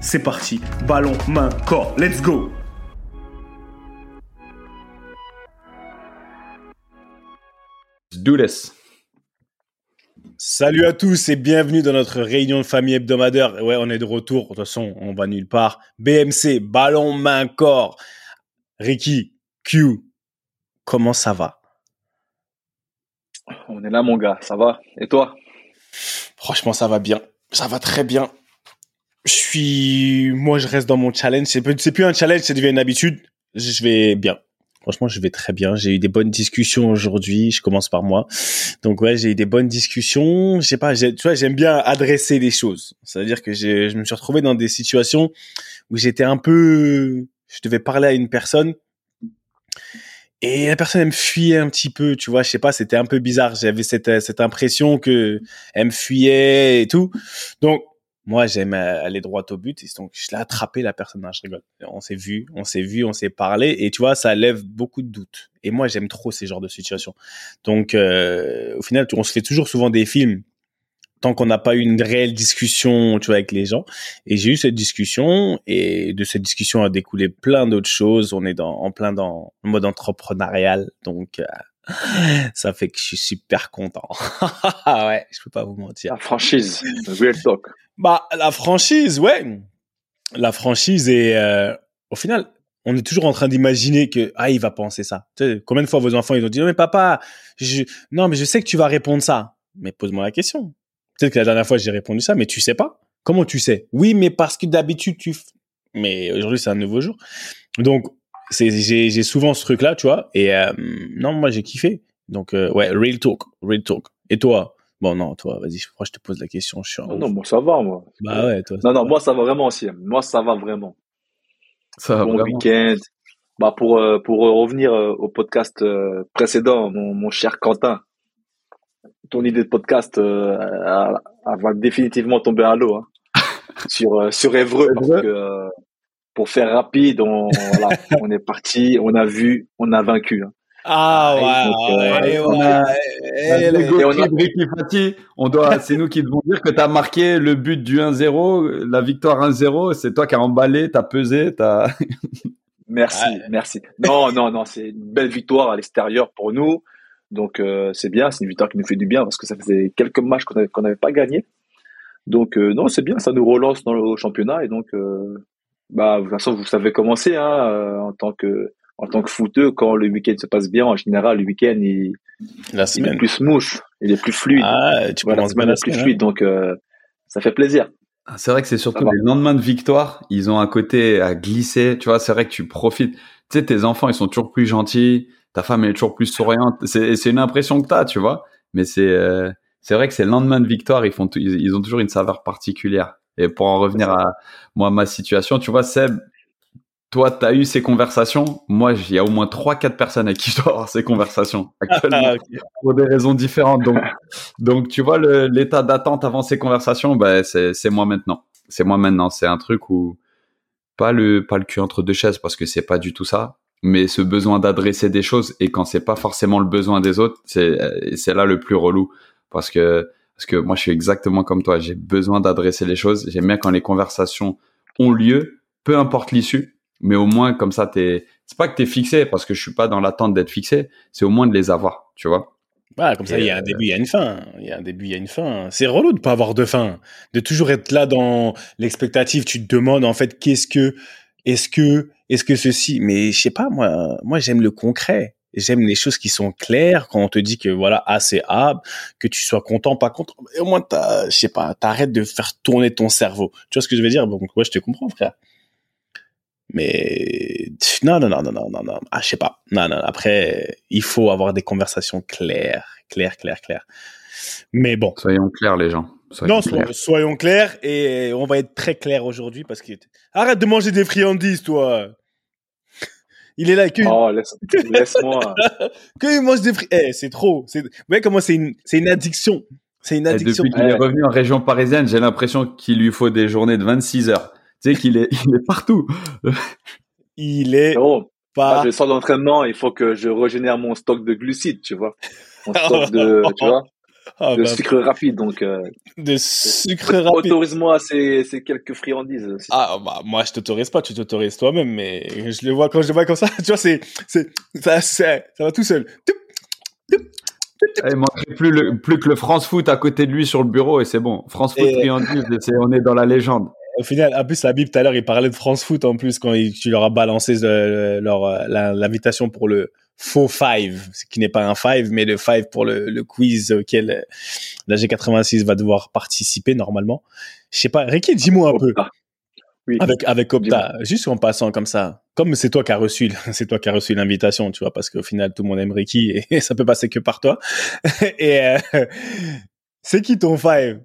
c'est parti. Ballon, main, corps. Let's go Do this. Salut à tous et bienvenue dans notre réunion de famille hebdomadaire. Ouais, on est de retour. De toute façon, on va nulle part. BMC, ballon, main, corps. Ricky, Q, comment ça va? On est là, mon gars. Ça va? Et toi? Franchement, ça va bien. Ça va très bien. Je suis, moi, je reste dans mon challenge. C'est plus, un challenge, c'est devenu une habitude. Je vais bien. Franchement, je vais très bien. J'ai eu des bonnes discussions aujourd'hui. Je commence par moi. Donc ouais, j'ai eu des bonnes discussions. Je sais pas, tu vois, j'aime bien adresser les choses. C'est-à-dire que je me suis retrouvé dans des situations où j'étais un peu, je devais parler à une personne et la personne elle me fuyait un petit peu, tu vois, je sais pas, c'était un peu bizarre. J'avais cette cette impression que elle me fuyait et tout. Donc moi, j'aime aller droit au but. Donc, je l'ai attrapé, la personne. je rigole. On s'est vu, on s'est vu, on s'est parlé. Et tu vois, ça lève beaucoup de doutes. Et moi, j'aime trop ces genres de situations. Donc, euh, au final, on se fait toujours souvent des films tant qu'on n'a pas eu une réelle discussion, tu vois, avec les gens. Et j'ai eu cette discussion. Et de cette discussion a découlé plein d'autres choses. On est dans, en plein dans le mode entrepreneurial. Donc, euh, ça fait que je suis super content. ouais, je peux pas vous mentir. La franchise, real talk. Bah, la franchise, ouais. La franchise est, euh, au final, on est toujours en train d'imaginer que ah il va penser ça. Tu sais, combien de fois vos enfants ils ont dit non mais papa, je... non mais je sais que tu vas répondre ça. Mais pose-moi la question. Peut-être que la dernière fois j'ai répondu ça, mais tu sais pas. Comment tu sais? Oui, mais parce que d'habitude tu. Mais aujourd'hui c'est un nouveau jour. Donc j'ai souvent ce truc là, tu vois. Et euh, non, moi j'ai kiffé. Donc euh, ouais, real talk, real talk. Et toi? Bon non, toi, vas-y, je crois que je te pose la question. Je suis non, non, moi ça va moi. Bah ouais, toi. Non, non, moi ça va vraiment aussi. Moi ça va vraiment. Ça va bon week-end. Bah pour euh, pour revenir au podcast précédent, mon, mon cher Quentin, ton idée de podcast va définitivement tomber à l'eau hein, sur sur Évreux parce que pour faire rapide, on, voilà, on est parti, on a vu, on a vaincu. Hein. Ah ouais, on doit, c'est nous qui devons dire que tu as marqué le but du 1-0, la victoire 1-0, c'est toi qui as emballé, tu as pesé, as... Merci, merci. Non, non, non, c'est une belle victoire à l'extérieur pour nous. Donc euh, c'est bien, c'est une victoire qui nous fait du bien parce que ça faisait quelques matchs qu'on n'avait avait pas gagné. Donc euh, non, c'est bien, ça nous relance dans le championnat et donc euh, bah de toute façon vous savez comment c'est hein, euh, en tant que en tant que footeux quand le week-end se passe bien en général le week-end il, la semaine. il est plus smooth il est plus fluide. Ah, tu voilà, la semaine est plus fluide donc euh, ça fait plaisir. Ah, c'est vrai que c'est surtout les lendemains de victoire ils ont un côté à glisser tu vois c'est vrai que tu profites. Tu sais tes enfants ils sont toujours plus gentils ta femme est toujours plus souriante c'est c'est une impression que tu as tu vois. Mais c'est euh, c'est vrai que c'est le lendemain de victoire ils font ils ont toujours une saveur particulière et pour en revenir à moi, ma situation, tu vois, Seb, toi, tu as eu ces conversations. Moi, il y a au moins trois, quatre personnes avec qui je dois avoir ces conversations actuellement ah, pour des raisons différentes. Donc, donc tu vois, l'état d'attente avant ces conversations, ben, c'est moi maintenant. C'est moi maintenant. C'est un truc où pas le pas le cul entre deux chaises parce que c'est pas du tout ça, mais ce besoin d'adresser des choses et quand c'est pas forcément le besoin des autres, c'est c'est là le plus relou parce que parce que moi je suis exactement comme toi, j'ai besoin d'adresser les choses, j'aime bien quand les conversations ont lieu, peu importe l'issue, mais au moins comme ça t'es c'est pas que t'es fixé parce que je suis pas dans l'attente d'être fixé, c'est au moins de les avoir. tu vois. Voilà, comme ça, il y a un début, il y a une fin. Il y a un début, il y a une fin. C'est relou de pas avoir de fin. De toujours être là dans l'expectative. Tu te demandes, en fait, qu'est-ce que, est-ce que, est-ce que ceci, mais je sais pas, moi, moi, j'aime le concret. J'aime les choses qui sont claires quand on te dit que voilà, A c'est A, que tu sois content, pas content. au moins, je sais pas, t'arrêtes de faire tourner ton cerveau. Tu vois ce que je veux dire? Donc, ouais, je te comprends, frère. Mais non, non, non, non, non, non, non. Ah, je sais pas. Non, non. Après, il faut avoir des conversations claires, claires, claires, claires. Mais bon. Soyons clairs, les gens. Soyons non, clairs. soyons clairs et on va être très clair aujourd'hui parce que arrête de manger des friandises, toi. Il est là. Que... Oh, laisse-moi. que il mange des friandises. Eh, c'est trop. Vous voyez comment c'est une, c'est une addiction. C'est une addiction. depuis qu'il est revenu en région parisienne, j'ai l'impression qu'il lui faut des journées de 26 heures. Tu sais qu'il est, il est partout. il est oh, pas. je sors d'entraînement, il faut que je régénère mon stock de glucides, tu vois. Mon stock de, tu vois. Ah, de bah. sucre rapide, donc. Euh, de sucre rapide. Autorise-moi ces, ces quelques friandises. Aussi. Ah bah moi je t'autorise pas, tu t'autorises toi-même, mais je le vois quand je le vois comme ça, tu vois c'est c'est ça, ça va tout seul. Il manquerait plus, le, plus que le France Foot à côté de lui sur le bureau et c'est bon. France Foot friandises, on est dans la légende au final, en plus, Habib, tout à l'heure, il parlait de France Foot en plus quand tu leur as balancé leur, l'invitation pour le faux five, ce qui n'est pas un five, mais le five pour le, quiz auquel la G86 va devoir participer normalement. Je sais pas, Ricky, dis-moi un peu. Oui. Avec, avec Opta, juste en passant comme ça. Comme c'est toi qui as reçu, c'est toi qui as reçu l'invitation, tu vois, parce qu'au final, tout le monde aime Ricky et, ça peut passer que par toi. et, euh, c'est qui ton five?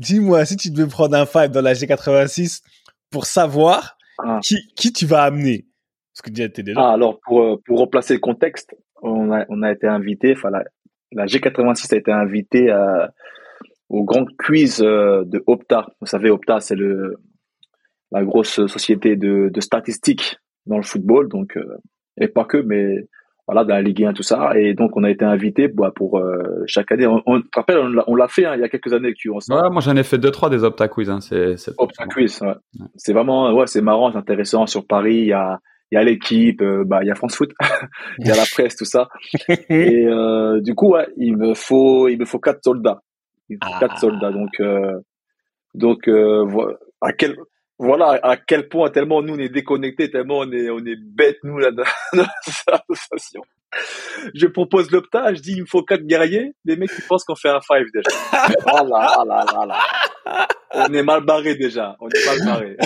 dis-moi, si tu devais prendre un five dans la G86 pour savoir ah. qui, qui tu vas amener. Parce que déjà, déjà. Ah, alors, pour, euh, pour replacer le contexte, on a, on a été invité, enfin, la, la, G86 a été invitée euh, au grand quiz euh, de Opta. Vous savez, Opta, c'est le, la grosse société de, de statistiques dans le football, donc, et pas que, mais voilà, dans la Ligue 1, tout ça. Et donc, on a été invité bah, pour euh, chaque année. On, on, te rappelle, on l'a fait hein, il y a quelques années que tu en ouais, Moi, j'en ai fait deux, trois des Opta Quiz. Hein. C'est, Opta Quiz, ouais. C'est vraiment, ouais, c'est marrant, c'est intéressant. Sur Paris, il y a, il y a l'équipe, euh, bah, il y a France Foot, il y a la presse, tout ça. Et euh, du coup, ouais, il me faut, il me faut quatre soldats. Il me faut quatre ah. soldats. Donc, euh, donc, à quel, voilà à quel point tellement nous on est déconnectés, tellement on est on est bêtes nous là dans, l'association. Je propose l'opta, je dis il me faut quatre guerriers, les mecs ils pensent qu'on fait un five déjà. Ah là, ah là, ah là, On est mal barré déjà, on est mal barré.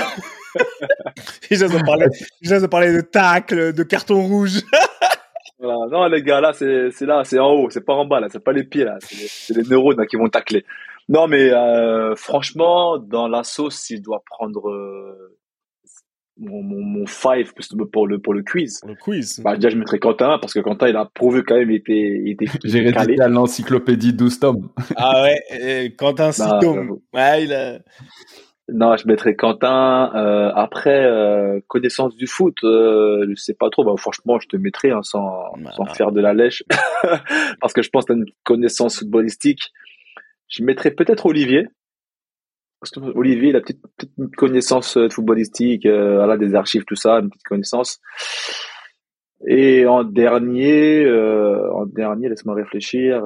Ils ont parlé, ils ont parlé de tacle, de carton rouge. voilà. Non les gars là c'est c'est là, c'est en haut, c'est pas en bas là, c'est pas les pieds là, c'est les, les, neurones là, qui vont tacler. Non, mais euh, franchement, dans la sauce, si je dois prendre euh, mon, mon, mon, five pour le pour le quiz. Le quiz. Bah, déjà, je mettrais Quentin parce que Quentin, il a prouvé quand même, il était, il était. J'ai rédigé à l'encyclopédie 12 tomes. Ah ouais, Quentin 6 bah, tomes. Ouais, il a... Non, je mettrais Quentin. Euh, après, euh, connaissance du foot, euh, je sais pas trop. Bah, franchement, je te mettrais hein, sans, bah, sans faire de la lèche, parce que je pense que tu as une connaissance footballistique je mettrais peut-être Olivier. Parce que Olivier, il a peut-être une connaissance euh, footballistique, euh, voilà, des archives, tout ça, une petite connaissance. Et en dernier, euh, en dernier, laisse-moi réfléchir.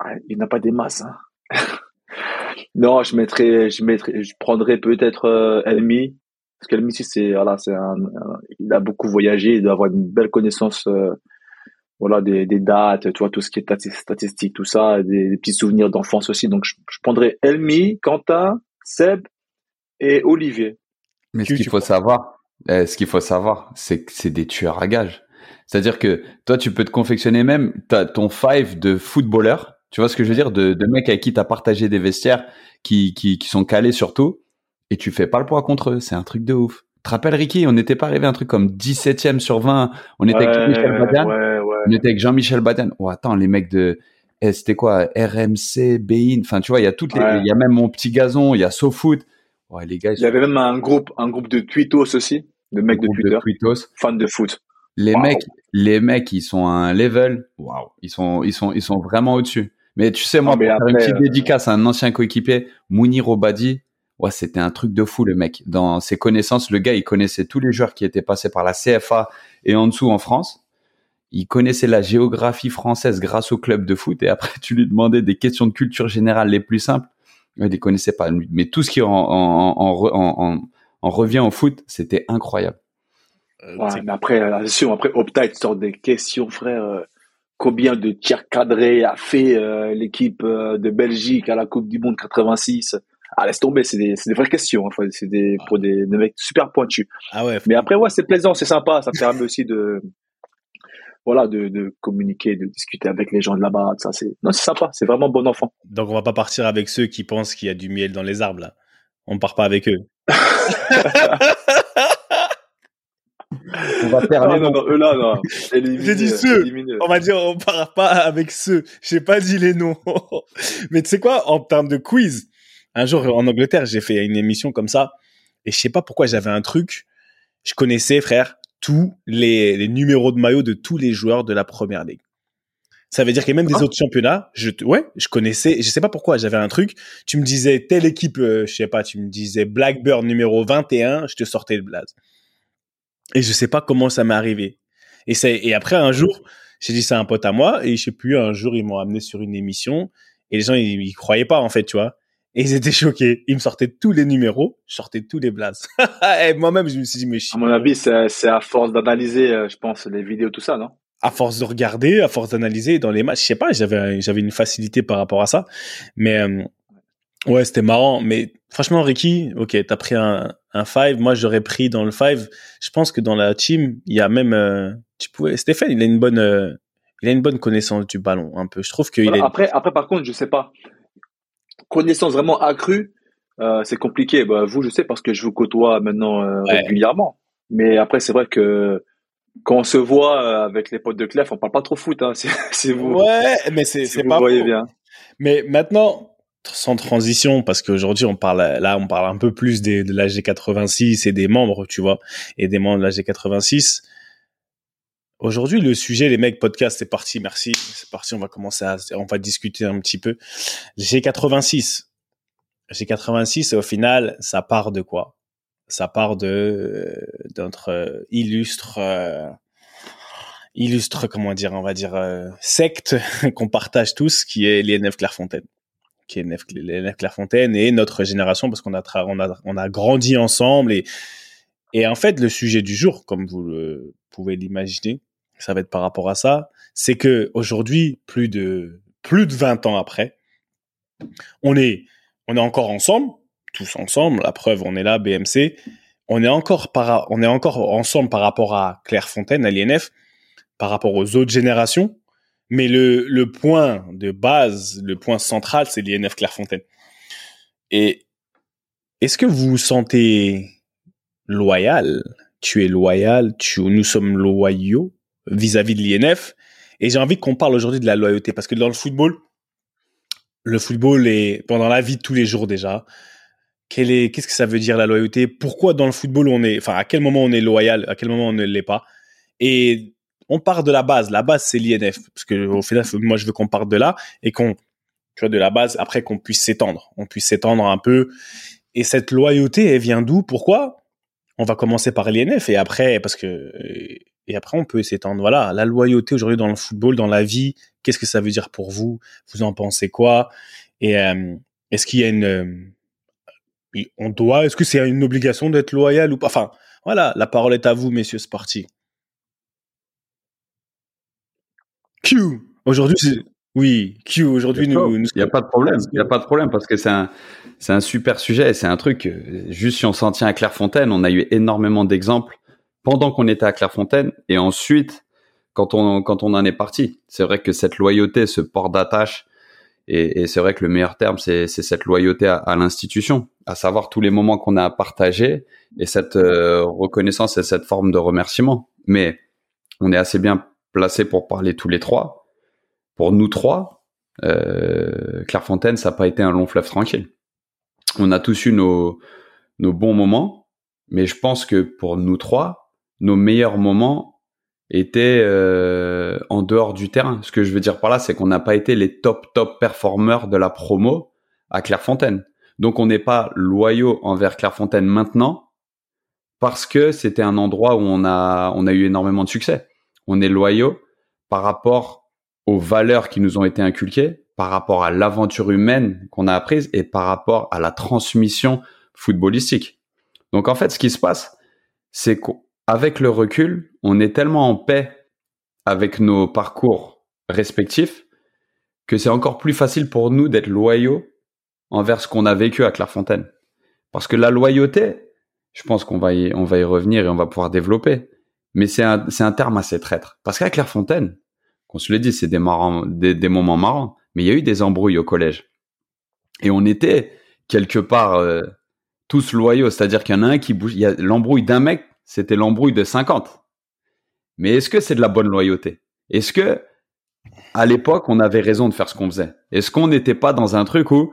Euh... Ah, il n'a pas des masses. Hein. non, je mettrais, je mettrais, je prendrais peut-être euh, Elmi, parce qu'Elmi, c'est voilà, c'est un, il a beaucoup voyagé, il doit avoir une belle connaissance euh, voilà des, des, dates, tu vois tout ce qui est statistique, tout ça, des, petits souvenirs d'enfance aussi. Donc je, je, prendrais Elmi, Quentin, Seb et Olivier. Mais ce qu'il faut savoir, eh, ce qu'il faut savoir, c'est que c'est des tueurs à gages. C'est-à-dire que toi, tu peux te confectionner même ton five de footballeur. Tu vois ce que je veux dire? De, de mecs avec qui tu as partagé des vestiaires, qui, qui, qui sont calés surtout, et tu fais pas le poids contre eux. C'est un truc de ouf. Tu te rappelles, Ricky, on n'était pas arrivé à un truc comme 17e sur 20. On était avec Michel Badian. On était avec Jean-Michel Badian. Oh, attends, les mecs de, eh, c'était quoi, RMC, Bein. Enfin, tu vois, il y a toutes les, il y a même mon petit gazon, il y a SoFoot. Ouais, les gars. Il y avait même un groupe, un groupe de tweetos aussi, de mecs de Twitter. De Fans de foot. Les mecs, les mecs, ils sont à un level. Waouh. Ils sont, ils sont, ils sont vraiment au-dessus. Mais tu sais, moi, pour faire une petite euh, dédicace à un ancien coéquipier, Mounir Obadi. Ouais, c'était un truc de fou, le mec. Dans ses connaissances, le gars, il connaissait tous les joueurs qui étaient passés par la CFA et en dessous en France. Il connaissait la géographie française grâce au club de foot. Et après, tu lui demandais des questions de culture générale les plus simples. Il les connaissait pas. Mais tout ce qui en, en, en, en revient au foot, c'était incroyable. Euh, ouais, mais après, attention, après, Opta, sort des questions, frère. Euh, combien de tirs cadrés a fait euh, l'équipe de Belgique à la Coupe du Monde 86 ah, laisse tomber, c'est des, des, vraies questions. Hein. C'est des, pour des, des, mecs super pointus. Ah ouais. Mais après, ouais, c'est plaisant, c'est sympa. Ça permet aussi de, voilà, de, de, communiquer, de discuter avec les gens de là-bas. Ça, c'est, non, c'est sympa. C'est vraiment bon enfant. Donc, on va pas partir avec ceux qui pensent qu'il y a du miel dans les arbres, là. On part pas avec eux. on va faire ah, non, non, eux là, non. J'ai dit ceux. On va dire, on part pas avec ceux. J'ai pas dit les noms. Mais tu sais quoi, en termes de quiz, un jour en Angleterre, j'ai fait une émission comme ça et je sais pas pourquoi j'avais un truc. Je connaissais, frère, tous les, numéros de maillot de tous les joueurs de la première ligue. Ça veut dire qu'il y a même des ah. autres championnats. Je, ouais, je connaissais. Je sais pas pourquoi. J'avais un truc. Tu me disais telle équipe, euh, je sais pas. Tu me disais Blackburn numéro 21. Je te sortais le blaze. Et je sais pas comment ça m'est arrivé. Et c'est et après un jour, j'ai dit ça à un pote à moi et je sais plus. Un jour, ils m'ont amené sur une émission et les gens ils, ils croyaient pas en fait, tu vois. Et ils étaient choqués. Ils me sortaient tous les numéros, je sortais tous les blazes. et moi-même, je me suis dit, mais À mon avis, c'est à force d'analyser, euh, je pense, les vidéos, tout ça, non? À force de regarder, à force d'analyser dans les matchs, je sais pas, j'avais j'avais une facilité par rapport à ça. Mais euh, ouais, c'était marrant. Mais franchement, Ricky, ok, t'as pris un, un five. Moi, j'aurais pris dans le five. Je pense que dans la team, il y a même, euh, tu pouvais, Stéphane, il a une bonne, il a une bonne connaissance du ballon, un peu. Je trouve qu'il est... Après, après, par contre, je sais pas connaissance vraiment accrue, euh, c'est compliqué. Bah, vous, je sais parce que je vous côtoie maintenant euh, régulièrement. Mais après, c'est vrai que quand on se voit euh, avec les potes de Clef, on parle pas trop foot. Hein, c'est vous. Ouais, mais c'est c'est pas. voyez bien. Mais maintenant, sans transition, parce qu'aujourd'hui on parle là, on parle un peu plus des, de l'AG 86 et des membres, tu vois, et des membres de l'AG 86. Aujourd'hui, le sujet, les mecs, podcast, c'est parti, merci. C'est parti, on va commencer à, on va discuter un petit peu. G86. G86, au final, ça part de quoi? Ça part de, euh, notre euh, illustre, euh, illustre, comment dire, on va dire, secte qu'on partage tous, qui est l'INF Clairefontaine. Qui est Clairefontaine et notre génération, parce qu'on a, on a, on a grandi ensemble et, et en fait, le sujet du jour, comme vous le pouvez l'imaginer, ça va être par rapport à ça, c'est que aujourd'hui, plus de plus de 20 ans après, on est on est encore ensemble, tous ensemble. La preuve, on est là, BMC. On est encore par on est encore ensemble par rapport à Clairefontaine, à l'INF, par rapport aux autres générations. Mais le, le point de base, le point central, c'est l'INF Clairefontaine. Et est-ce que vous vous sentez loyal? Tu es loyal? Tu, Nous sommes loyaux vis-à-vis de l'INF. Et j'ai envie qu'on parle aujourd'hui de la loyauté parce que dans le football, le football est pendant la vie de tous les jours déjà. Qu'est-ce que ça veut dire la loyauté? Pourquoi dans le football on est, enfin à quel moment on est loyal, à quel moment on ne l'est pas? Et on part de la base. La base c'est l'INF parce que au final, moi je veux qu'on parte de là et qu'on, tu vois, de la base après qu'on puisse s'étendre, on puisse s'étendre un peu. Et cette loyauté, elle vient d'où? Pourquoi? On va commencer par l'INF et après parce que et après on peut s'étendre. Voilà, la loyauté aujourd'hui dans le football, dans la vie, qu'est-ce que ça veut dire pour vous? Vous en pensez quoi? Et euh, est-ce qu'il y a une, euh, on doit, est-ce que c'est une obligation d'être loyal ou pas? Enfin, voilà, la parole est à vous, messieurs, c'est parti. Q. Aujourd'hui, c'est oui, Q. Aujourd'hui, nous, il n'y a pas de problème. Il n'y a pas de problème parce que c'est un, c'est un super sujet. C'est un truc. Euh, juste si on s'en tient à Clairefontaine, on a eu énormément d'exemples pendant qu'on était à Clairefontaine et ensuite quand on quand on en est parti. C'est vrai que cette loyauté, ce port d'attache, et, c'est vrai que le meilleur terme, c'est cette loyauté à, l'institution, à savoir tous les moments qu'on a à partager et cette euh, reconnaissance et cette forme de remerciement. Mais on est assez bien placé pour parler tous les trois. Pour nous trois, euh, Clairefontaine, ça n'a pas été un long fleuve tranquille. On a tous eu nos, bons moments, mais je pense que pour nous trois, nos meilleurs moments étaient euh, en dehors du terrain. Ce que je veux dire par là, c'est qu'on n'a pas été les top top performeurs de la promo à Clairefontaine. Donc on n'est pas loyaux envers Clairefontaine maintenant parce que c'était un endroit où on a eu énormément de succès. On est loyaux par rapport aux valeurs qui nous ont été inculquées, par rapport à l'aventure humaine qu'on a apprise et par rapport à la transmission footballistique. Donc en fait, ce qui se passe, c'est qu'avec le recul, on est tellement en paix avec nos parcours respectifs que c'est encore plus facile pour nous d'être loyaux envers ce qu'on a vécu à Clairefontaine. Parce que la loyauté, je pense qu'on va y, on va y revenir et on va pouvoir développer. Mais c'est un, c'est un terme assez traître. Parce qu'à Clairefontaine, qu'on se le dit, c'est des, marrants, des, des, moments marrants, mais il y a eu des embrouilles au collège. Et on était quelque part euh, tous loyaux, c'est-à-dire qu'il y en a un qui bouge. Il y a l'embrouille d'un mec, c'était l'embrouille de 50. Mais est-ce que c'est de la bonne loyauté? Est-ce que à l'époque on avait raison de faire ce qu'on faisait? Est-ce qu'on n'était pas dans un truc où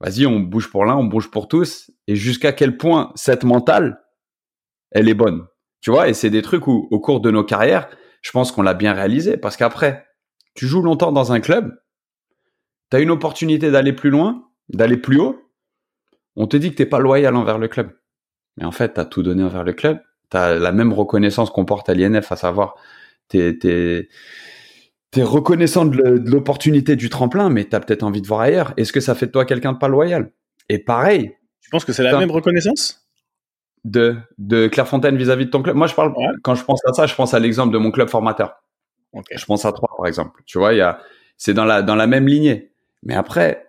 vas-y on bouge pour l'un, on bouge pour tous Et jusqu'à quel point cette mentale, elle est bonne? Tu vois Et c'est des trucs où au cours de nos carrières, je pense qu'on l'a bien réalisé parce qu'après, tu joues longtemps dans un club, tu as une opportunité d'aller plus loin, d'aller plus haut. On te dit que t'es pas loyal envers le club. Mais en fait, tu as tout donné envers le club. Tu as la même reconnaissance qu'on porte à l'INF, à savoir, t'es es, es, reconnaissant de l'opportunité du tremplin, mais tu as peut-être envie de voir ailleurs. Est-ce que ça fait de toi quelqu'un de pas loyal? Et pareil. Tu penses que c'est la même reconnaissance? De, de Clairefontaine vis-à-vis de ton club. Moi, je parle, quand je pense à ça, je pense à l'exemple de mon club formateur. Je pense à trois, par exemple. Tu vois, il y a, c'est dans la, dans la même lignée. Mais après,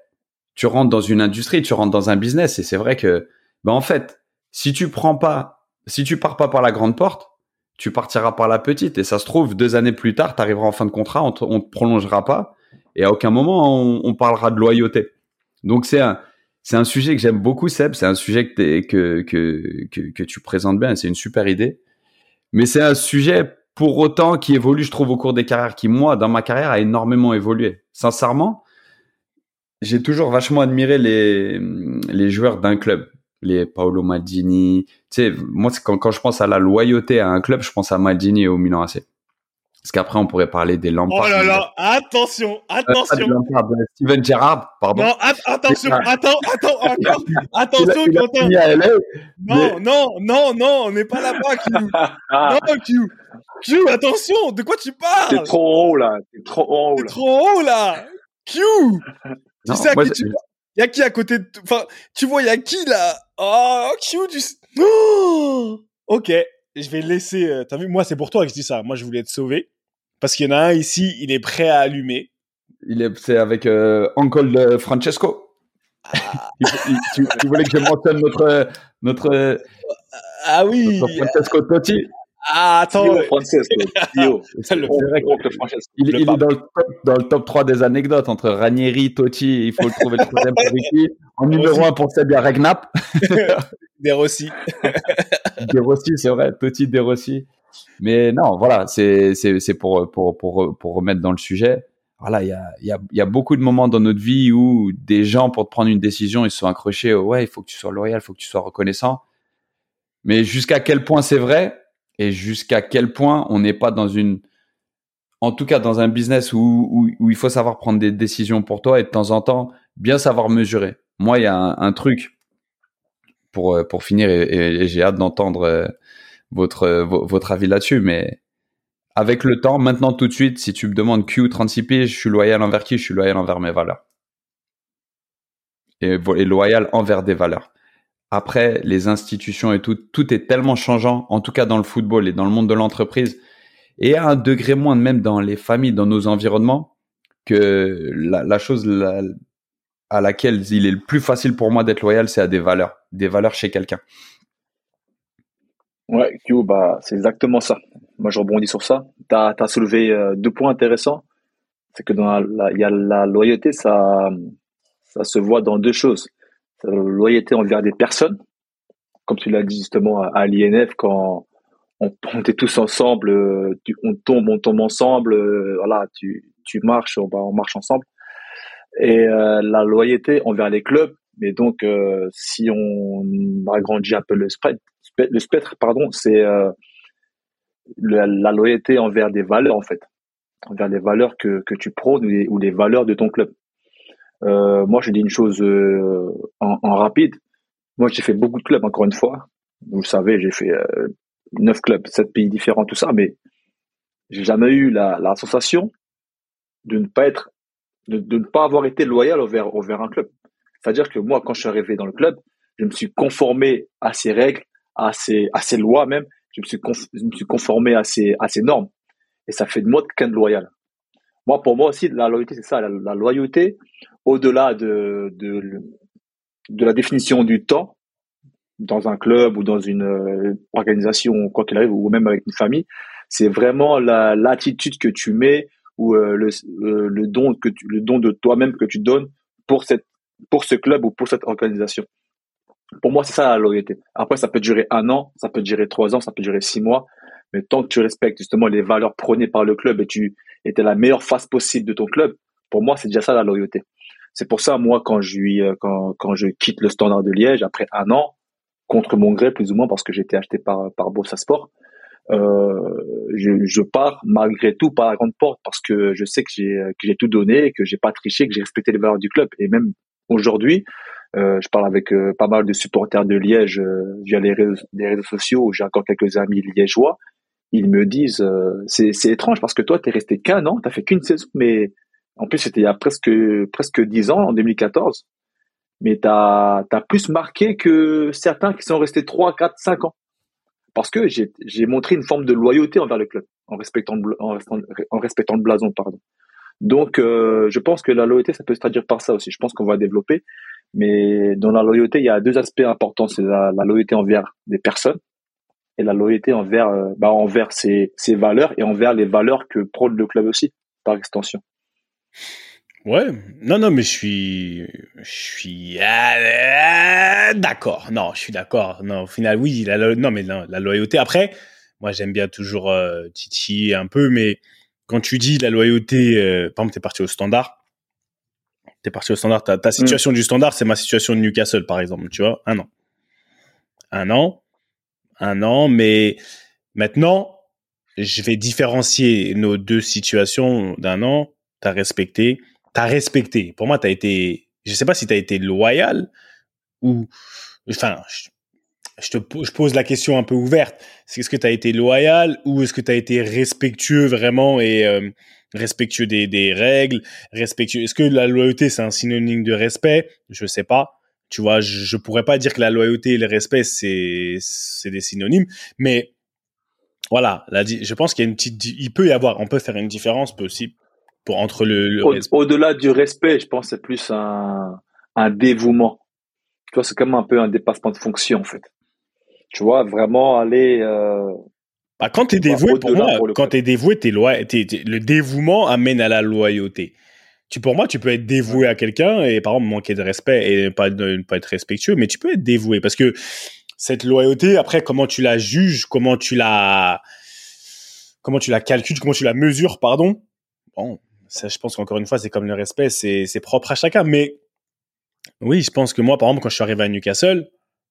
tu rentres dans une industrie, tu rentres dans un business et c'est vrai que, ben, en fait, si tu prends pas, si tu pars pas par la grande porte, tu partiras par la petite et ça se trouve, deux années plus tard, tu arriveras en fin de contrat, on te, te prolongera pas et à aucun moment on, on parlera de loyauté. Donc c'est un, c'est un sujet que j'aime beaucoup, Seb. C'est un sujet que, que, que, tu présentes bien. C'est une super idée. Mais c'est un sujet pour autant qui évolue, je trouve, au cours des carrières, qui, moi, dans ma carrière, a énormément évolué. Sincèrement, j'ai toujours vachement admiré les, les joueurs d'un club. Les Paolo Maldini. Tu sais, moi, quand, quand je pense à la loyauté à un club, je pense à Maldini et au Milan AC. Parce qu'après, on pourrait parler des Lampard. Oh là là, attention, attention. Lampard, Steven Gerrard, pardon. Non, attention, attends, attends, attends, attention, Quentin. Non, non, non, non, on n'est pas là-bas, Q. non, Q. Q, attention, de quoi tu parles? T'es trop haut, là. T'es trop haut, là. T'es trop haut, là. Q. tu sais à qui tu... Y a qui à côté de... Enfin, tu vois, y a qui, là? Oh, Q, tu... Oh ok, je vais laisser. Euh, t'as vu, moi, c'est pour toi que je dis ça. Moi, je voulais te sauver. Parce qu'il y en a un ici, il est prêt à allumer. Il est, c'est avec euh, Uncle Francesco. Ah. tu, voulais que je mentionne notre, notre. Ah oui. Notre Francesco Totti. Ah, attends. Francesco. il, il est dans le, top, dans le top 3 des anecdotes entre Ranieri, Totti. Il faut le trouver le troisième pour Ricky. En numéro 1 pour Sebia Regnap. Des Rossi. Des Rossi, c'est vrai. Totti, Des Rossi. Mais non, voilà, c'est pour, pour pour pour remettre dans le sujet. Voilà, il y a y a y a beaucoup de moments dans notre vie où des gens pour prendre une décision, ils sont accrochés. Ouais, il faut que tu sois loyal, il faut que tu sois reconnaissant. Mais jusqu'à quel point c'est vrai et jusqu'à quel point on n'est pas dans une en tout cas dans un business où, où, il faut savoir prendre des décisions pour toi et de temps en temps bien savoir mesurer. Moi, il y a un truc pour pour finir et, j'ai hâte d'entendre euh, votre, votre avis là-dessus, mais avec le temps, maintenant tout de suite, si tu me demandes Q 36 p je suis loyal envers qui? Je suis loyal envers mes valeurs. Et, loyal envers des valeurs. Après, les institutions et tout, tout est tellement changeant, en tout cas dans le football et dans le monde de l'entreprise, et à un degré moins même dans les familles, dans nos environnements, que la chose à laquelle il est le plus facile pour moi d'être loyal, c'est à des valeurs, des valeurs chez quelqu'un. Ouais, Q, bah, c'est exactement ça. Moi, je rebondis sur ça. Tu as, soulevé euh, deux points intéressants. C'est que dans la, y a la loyauté, ça, ça se voit dans deux choses. La loyauté envers des personnes, comme tu l'as dit justement à, l'INF, quand on, on est tous ensemble, euh, on tombe, on tombe ensemble, euh, voilà, tu, tu marches, on, on marche ensemble. Et la loyauté envers les clubs, mais donc si on agrandit un peu le spread, le spectre, pardon, c'est euh, la, loyauté envers des valeurs en fait, envers les valeurs que, que tu prônes ou les, valeurs de ton club. Euh, moi, je dis une chose euh, en, rapide. Moi, j'ai fait beaucoup de clubs, encore une fois. Vous le savez, j'ai fait euh, neuf clubs, sept pays différents, tout ça, mais j'ai jamais eu la, la sensation de ne pas être, de, ne pas avoir été loyal envers, un club. C'est-à-dire que moi, quand je suis arrivé dans le club, je me suis conformé à ces règles, à ces, à lois même. Je me suis, je me suis conformé à ces, à normes. Et ça fait de moi quelqu'un de loyal. Moi, pour moi aussi, la loyauté, c'est ça. La, loyauté, au-delà de, de, de la définition du temps, dans un club ou dans une euh, organisation, quoi qu'il arrive, ou même avec une famille, c'est vraiment la l'attitude que tu mets ou euh, le, euh, le don que tu, le don de toi-même que tu donnes pour cette pour ce club ou pour cette organisation. Pour moi, c'est ça la loyauté. Après, ça peut durer un an, ça peut durer trois ans, ça peut durer six mois, mais tant que tu respectes justement les valeurs prônées par le club et tu étais la meilleure face possible de ton club, pour moi, c'est déjà ça la loyauté. C'est pour ça, moi, quand je, quand, quand je quitte le Standard de Liège après un an, contre mon gré plus ou moins parce que j'ai été acheté par par Boursa Sport. Euh, je, je, pars malgré tout par la grande porte parce que je sais que j'ai que j'ai tout donné, que j'ai pas triché, que j'ai respecté les valeurs du club et même aujourd'hui, euh, je parle avec euh, pas mal de supporters de Liège euh, via les réseaux, les réseaux sociaux. J'ai encore quelques amis liégeois. Ils me disent euh, c'est étrange parce que toi t'es resté qu'un an, t'as fait qu'une saison, mais en plus c'était il y a presque presque dix ans en 2014 mais tu as, plus marqué que certains qui sont restés 3, 4, 5 ans. Parce que j'ai montré une forme de loyauté envers le club, en respectant, en, en respectant le blason. pardon. Donc, euh, je pense que la loyauté, ça peut se traduire par ça aussi. Je pense qu'on va développer. Mais dans la loyauté, il y a deux aspects importants. C'est la, loyauté envers des personnes et la loyauté envers, euh, bah, envers ses, ses valeurs et envers les valeurs que prône le club aussi, par extension. Ouais, non, non, mais je suis, je suis euh, d'accord. Non, je suis d'accord. Non, au final, oui, la, non, mais la loyauté. Après, moi, j'aime bien toujours euh, Titi un peu, mais quand tu dis la loyauté, euh, par exemple, t'es parti au standard. T'es parti au standard. Ta, ta mm. situation du standard, c'est ma situation de Newcastle, par exemple. Tu vois, un an, un an, un an, mais maintenant, je vais différencier nos deux situations d'un an. T'as respecté t'as respecté. Pour moi, t'as été, je sais pas si t'as été loyal ou, enfin, je, te je pose la question un peu ouverte. Est-ce que t'as été loyal ou est-ce que t'as été respectueux vraiment et euh, respectueux des, des règles, respectueux? Est-ce que la loyauté c'est un synonyme de respect? Je sais pas. Tu vois, je, je pourrais pas dire que la loyauté et le respect c'est c'est des synonymes, mais voilà, là, je pense qu'il y a une petite, il peut y avoir, on peut faire une différence possible pour entre le, au-delà du respect, je pense c'est plus un, un dévouement. Tu vois, c'est comme un peu un dépassement de fonction en fait. Tu vois, vraiment aller. Euh, bah, quand t'es dévoué, pour moi, quand t'es dévoué, t'es loyal. le dévouement amène à la loyauté. Tu, pour moi, tu peux être dévoué à quelqu'un et par exemple manquer de respect et pas ne pas être respectueux, mais tu peux être dévoué parce que cette loyauté, après, comment tu la juges, comment tu la, comment tu la calcules, comment tu la mesures, pardon. Bon, ça, je pense qu'encore une fois, c'est comme le respect, c'est, propre à chacun. Mais oui, je pense que moi, par exemple, quand je suis arrivé à Newcastle,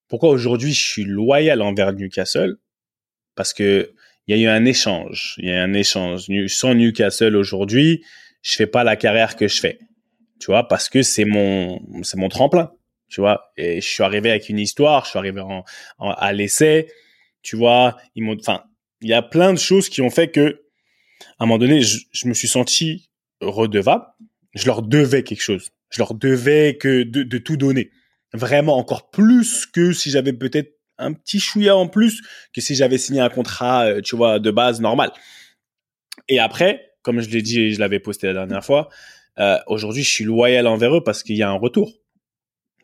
pourquoi aujourd'hui je suis loyal envers Newcastle? Parce que il y a eu un échange. Il y a un échange. Sans Newcastle aujourd'hui, je fais pas la carrière que je fais. Tu vois, parce que c'est mon, c'est mon tremplin. Tu vois, et je suis arrivé avec une histoire. Je suis arrivé en, à l'essai. Tu vois, ils m'ont, enfin, il y a plein de choses qui ont fait que, à un moment donné, je, je me suis senti redevable, je leur devais quelque chose. Je leur devais que de, tout donner. Vraiment encore plus que si j'avais peut-être un petit chouïa en plus que si j'avais signé un contrat, euh, tu vois, de base normal. Et après, comme je l'ai dit et je l'avais posté la dernière fois, euh, aujourd'hui, je suis loyal envers eux parce qu'il y a un retour.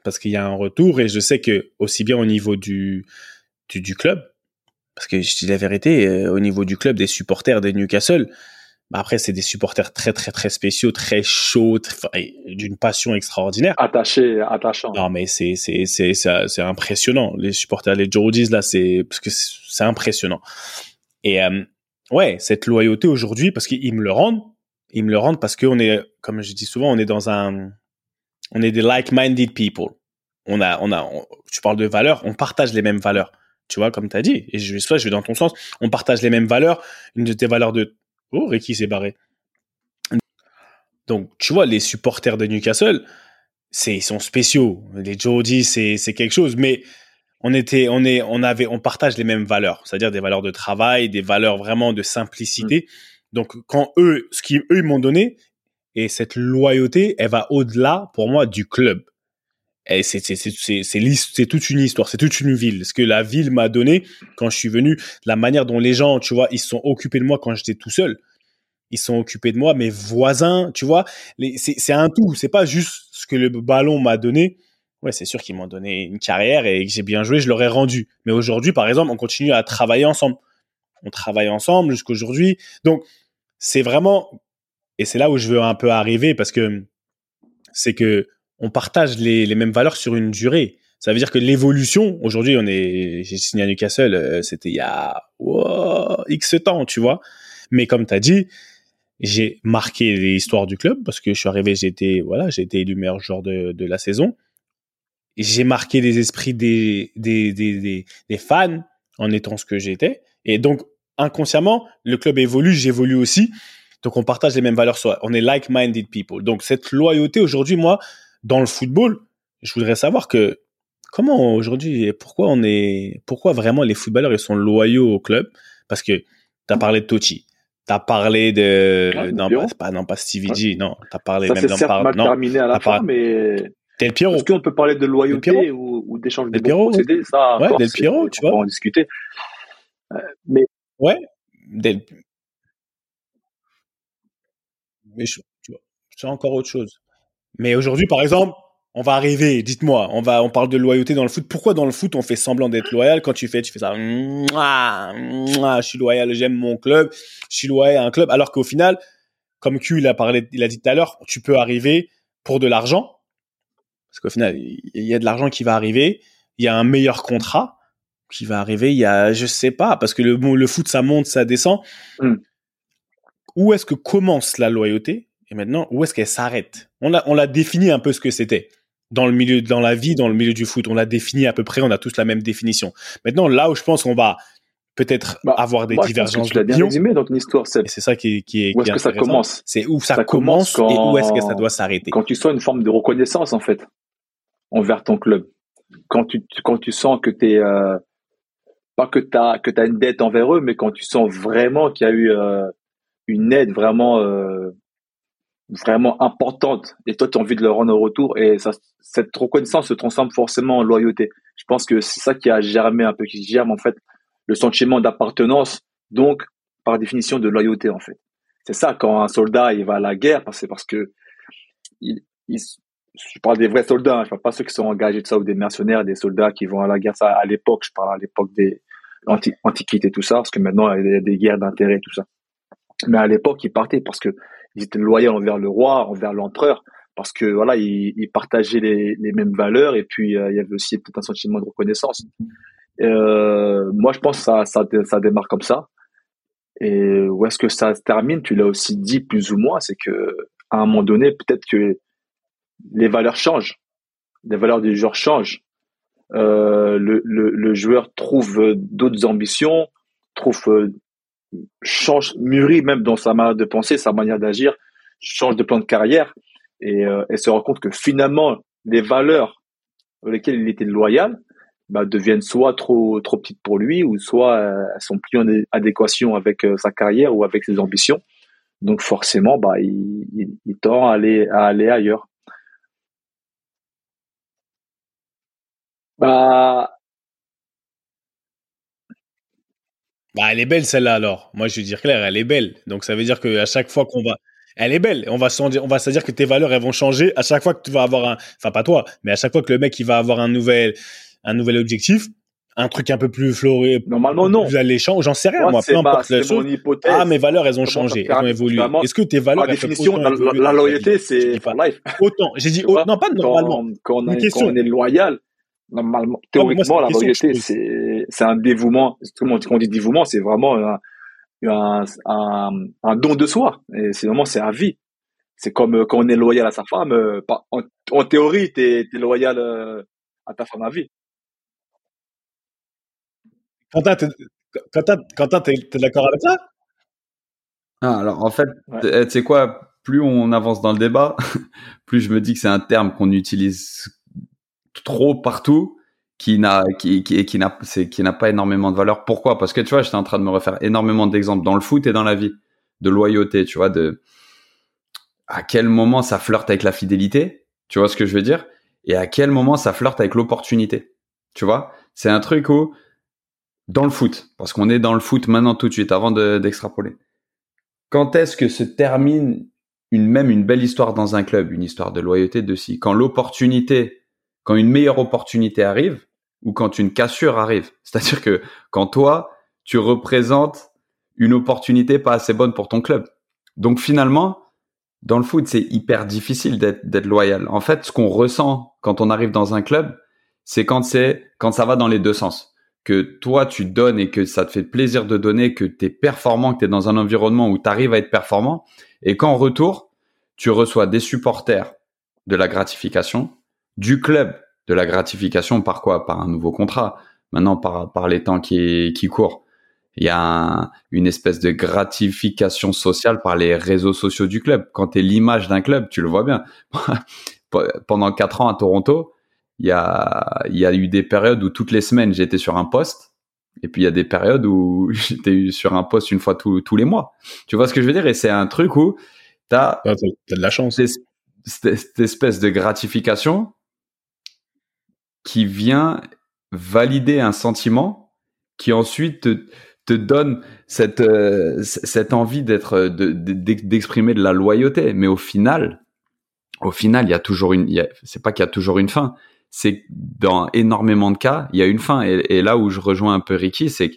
Parce qu'il y a un retour et je sais que aussi bien au niveau du, du, club, parce que je dis la vérité, euh, au niveau du club, des supporters des Newcastle, après, c'est des supporters très, très, très spéciaux, très chauds, d'une passion extraordinaire. Attaché, attachant. Non, mais c'est, c'est, c'est, c'est impressionnant. Les supporters, les Geordies, là, c'est, parce que c'est impressionnant. Et, euh, ouais, cette loyauté aujourd'hui, parce qu'ils me le rendent, ils me le rendent parce qu'on est, comme je dis souvent, on est dans un, on est des like-minded people. On a, on a, tu parles de valeurs, on partage les mêmes valeurs. Tu vois, comme tu as dit. Et je, soit je vais dans ton sens. On partage les mêmes valeurs. Une de tes valeurs de, Oh, Ricky s'est barré. Donc, tu vois, les supporters de Newcastle, c'est ils sont spéciaux. Les Jordi, c'est c'est quelque chose, mais on était, on est, on avait, on partage les mêmes valeurs, c'est-à-dire des valeurs de travail, des valeurs vraiment de simplicité. Mm. Donc quand eux, ce qu'ils eux m'ont donné, et cette loyauté, elle va au-delà pour moi du club. Et c'est c'est c'est c'est toute une histoire, c'est toute une ville. Ce que la ville m'a donné quand je suis venu, la manière dont les gens, tu vois, ils se sont occupés de moi quand j'étais tout seul. Ils sont occupés de moi, mes voisins, tu vois. C'est un tout. C'est pas juste ce que le ballon m'a donné ouais, c'est sûr qu'ils m'ont donné une carrière et que j'ai bien joué, je l'aurais rendu. Mais aujourd'hui, par exemple, on continue à travailler ensemble. On travaille ensemble jusqu'aujourd'hui. Donc, c'est vraiment, et c'est là où je veux un peu arriver parce que c'est que on partage les, mêmes valeurs sur une durée. Ça veut dire que l'évolution, aujourd'hui, on est, j'ai signé à Newcastle, euh, c'était il y a X temps, tu vois. Mais comme tu as dit, j'ai marqué l'histoire du club parce que je suis arrivé, j'ai été, voilà, j'ai été élu meilleur joueur de, la saison j'ai marqué les esprits des, des, fans en étant ce que j'étais. Et donc, inconsciemment, le club évolue, j'évolue aussi. Donc, on partage les mêmes valeurs. On est like-minded people. Donc, cette loyauté aujourd'hui, moi, dans le football, je voudrais savoir que comment aujourd'hui, pourquoi on est, pourquoi vraiment les footballeurs ils sont loyaux au club? Parce que tu as parlé de Totti, tu as parlé de, non, pas, non, pas Stevie G, non, tu as parlé ça même d'un mal terminé à la fin, mais Del Piero. Est-ce qu'on peut parler de loyauté ou, ou d'échange de bons procédés? Ça, ouais, Del Piero, tu vois. On en discuter. Euh, mais ouais, Del. Mais je, tu vois, c'est encore autre chose. Mais aujourd'hui, par exemple, on va arriver. Dites-moi, on va, on parle de loyauté dans le foot. Pourquoi dans le foot on fait semblant d'être loyal quand tu fais, tu fais ça? je suis loyal, j'aime mon club, je suis loyal à un club. Alors qu'au final, comme Q il a parlé, il a dit tout à l'heure, tu peux arriver pour de l'argent parce qu'au final, il y a de l'argent qui va arriver, il y a un meilleur contrat qui va arriver, il y a, je sais pas, parce que le, le foot, ça monte, ça descend. Hmm. Où est-ce que commence la loyauté? Et maintenant, où est-ce qu'elle s'arrête? On l'a, on l'a défini un peu ce que c'était dans le milieu, dans la vie, dans le milieu du foot. On l'a défini à peu près, on a tous la même définition. Maintenant, là où je pense qu'on va peut-être bah, avoir des divergences de bien résumé dans ton histoire. C'est ça qui, qui est. Où est-ce que ça commence? C'est où ça, commence, et où est-ce que ça doit s'arrêter Quand tu sens une forme de reconnaissance en fait envers ton club. Quand tu quand tu sens que t'es euh, pas que t'as que t'as une dette envers eux, mais quand tu sens vraiment qu'il y a eu euh, une aide vraiment euh, vraiment importante et toi tu as envie de leur rendre au retour et ça, cette reconnaissance se transforme forcément en loyauté. Je pense que c'est ça qui a germé un peu qui germe en fait le sentiment d'appartenance, donc par définition de loyauté en fait. C'est ça quand un soldat il va à la guerre, c'est parce que il, il, je parle des vrais soldats, hein, je parle pas ceux qui sont engagés de ça ou des mercenaires, des soldats qui vont à la guerre. Ça à l'époque, je parle à l'époque des antiquités tout ça, parce que maintenant il y a des guerres d'intérêt tout ça. Mais à l'époque, ils partaient parce que ils étaient loyaux envers le roi, envers l'empereur, parce que voilà, ils, partageaient les, mêmes valeurs et puis euh, il y avait aussi peut-être un sentiment de reconnaissance. Euh, moi, je pense que ça, ça, ça démarre comme ça. Et où est-ce que ça se termine? Tu l'as aussi dit plus ou moins, c'est que à un moment donné, peut-être que les valeurs changent, les valeurs du joueur changent. Euh, le, le, le, joueur trouve d'autres ambitions, trouve change, mûrit même dans sa manière de penser, sa manière d'agir, change de plan de carrière et, euh, se rend compte que finalement les valeurs avec lesquelles il était loyal bah, deviennent soit trop trop petites pour lui ou soit euh, sont plus en adéquation avec euh, sa carrière ou avec ses ambitions. Donc forcément, bah, il, il, il tend à aller à aller ailleurs. Bah, Bah, elle est belle celle-là alors. Moi, je veux dire clair, elle est belle. Donc ça veut dire qu'à chaque fois qu'on va, elle est belle. On va se dire, on va se dire que tes valeurs elles vont changer à chaque fois que tu vas avoir un, enfin pas toi, mais à chaque fois que le mec il va avoir un nouvel, un nouvel objectif, un truc un peu plus floré, normalement non, plus alléchant, j'en sais rien moi, peu importe la chose. Ah mes valeurs elles ont changé, elles ont évolué. Est-ce que tes valeurs, par définition, la, la, loyauté c'est life. Autant, j'ai dit, non pas normalement. Quand, on, est, quand on est loyal, normalement, théoriquement, la loyauté, c'est, un dévouement. Quand on dit dévouement, c'est vraiment un, un, un, un, don de soi. Et c'est vraiment, c'est à vie. C'est comme euh, quand on est loyal à sa femme, euh, en, en théorie, t'es, es loyal euh, à ta femme à vie. Quentin, t'es, Quentin, Quentin, t'es, d'accord avec ça? Ah, alors, en fait, tu sais quoi, plus on avance dans le débat, plus je me dis que c'est un terme qu'on utilise trop partout, qui n'a qui qui, qui n'a qui n'a pas énormément de valeur. Pourquoi? Parce que tu vois, j'étais en train de me refaire énormément d'exemples dans le foot et dans la vie de loyauté. Tu vois, de à quel moment ça flirte avec la fidélité? Tu vois ce que je veux dire? Et à quel moment ça flirte avec l'opportunité? Tu vois? C'est un truc où dans le foot, parce qu'on est dans le foot maintenant tout de suite, avant d'extrapoler. quand est-ce que se termine une même une belle histoire dans un club, une histoire de loyauté de si quand l'opportunité, quand une meilleure opportunité arrive ou quand une cassure arrive. C'est-à-dire que quand toi, tu représentes une opportunité pas assez bonne pour ton club. Donc finalement, dans le foot, c'est hyper difficile d'être loyal. En fait, ce qu'on ressent quand on arrive dans un club, c'est quand c'est quand ça va dans les deux sens que toi tu donnes et que ça te fait plaisir de donner, que tu es performant, que tu es dans un environnement où tu arrives à être performant, et qu'en retour, tu reçois des supporters de la gratification, du club de la gratification, par quoi? Par un nouveau contrat, maintenant par, par les temps qui, qui courent. Il y a une espèce de gratification sociale par les réseaux sociaux du club. Quand tu es l'image d'un club, tu le vois bien. Pendant quatre ans à Toronto, il y a, il y a eu des périodes où toutes les semaines j'étais sur un poste. Et puis il y a des périodes où j'étais sur un poste une fois tous les mois. Tu vois ce que je veux dire? Et c'est un truc où tu as, as, de la chance. Cette, espèce de gratification qui vient valider un sentiment qui ensuite te, donne cette, euh, cette envie d'être, d'exprimer de, de, la loyauté. Mais au final, au final, il y a toujours une, c'est pas qu'il y a toujours une fin, c'est dans énormément de cas, il y a une fin. Et, là où je rejoins un peu Ricky, c'est que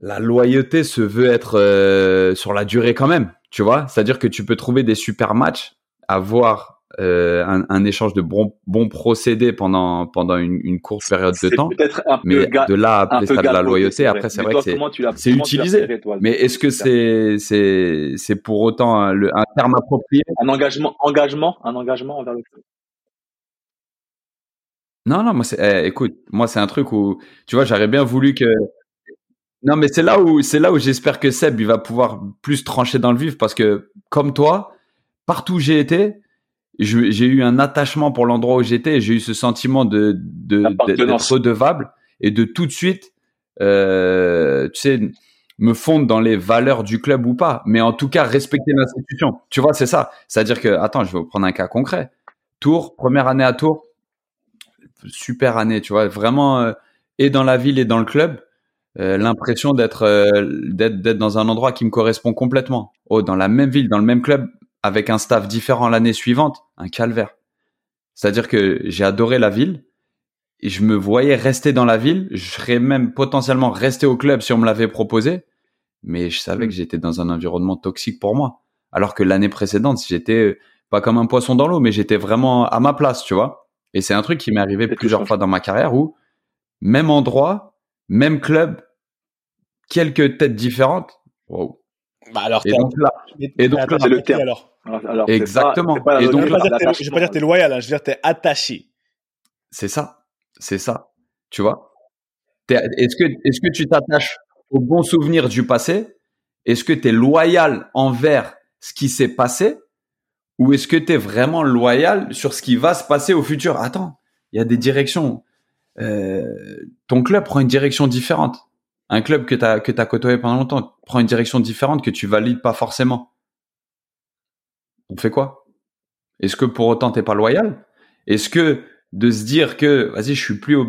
la loyauté se veut être euh, sur la durée quand même, tu vois. C'est-à-dire que tu peux trouver des super matchs, avoir euh, un, échange de bons, procédés pendant pendant une, courte période de temps. mais de là à appeler ça de la loyauté, après c'est vrai que c'est utilisé. mais est-ce que c'est c'est c'est pour autant un, un terme approprié? Un engagement engagement un engagement envers le club. Non, non, moi, c'est, eh, écoute, moi, c'est un truc où, tu vois, j'aurais bien voulu que. Non, mais c'est là où, c'est là où j'espère que Seb, il va pouvoir plus trancher dans le vif parce que, comme toi, partout où j'ai été, j'ai eu un attachement pour l'endroit où j'étais j'ai eu ce sentiment de, d'être redevable et de tout de suite, euh, tu sais, me fondre dans les valeurs du club ou pas, mais en tout cas respecter l'institution. Tu vois, c'est ça. C'est-à-dire que, attends, je vais vous prendre un cas concret. Tour, première année à Tours, super année, tu vois, vraiment euh, et dans la ville et dans le club, euh, l'impression d'être euh, d'être d'être dans un endroit qui me correspond complètement. Oh, dans la même ville, dans le même club, avec un staff différent l'année suivante, un calvaire. C'est-à-dire que j'ai adoré la ville et je me voyais rester dans la ville. Je serais même potentiellement resté au club si on me l'avait proposé, mais je savais que j'étais dans un environnement toxique pour moi. Alors que l'année précédente, j'étais pas comme un poisson dans l'eau, mais j'étais vraiment à ma place, tu vois. Et c'est un truc qui m'est arrivé plusieurs fois dans ma carrière où même endroit, même club, quelques têtes différentes. Wow. Bah alors, et donc là, et donc c'est le terme. Alors. alors Exactement. et donc, je ne vais pas dire t'es loyal, hein, je veux dire t'es attaché. C'est ça, c'est ça. Tu vois? Est-ce que est-ce que tu t'attaches aux bons souvenirs du passé? Est-ce que tu es loyal envers ce qui s'est passé? Ou est-ce que tu es vraiment loyal sur ce qui va se passer au futur? Attends, il y a des directions. Euh, ton club prend une direction différente. Un club que tu as, que as côtoyé pendant longtemps prend une direction différente que tu valides pas forcément. On fait quoi? Est-ce que pour autant t'es pas loyal? Est-ce que de se dire que vas-y je suis plus au,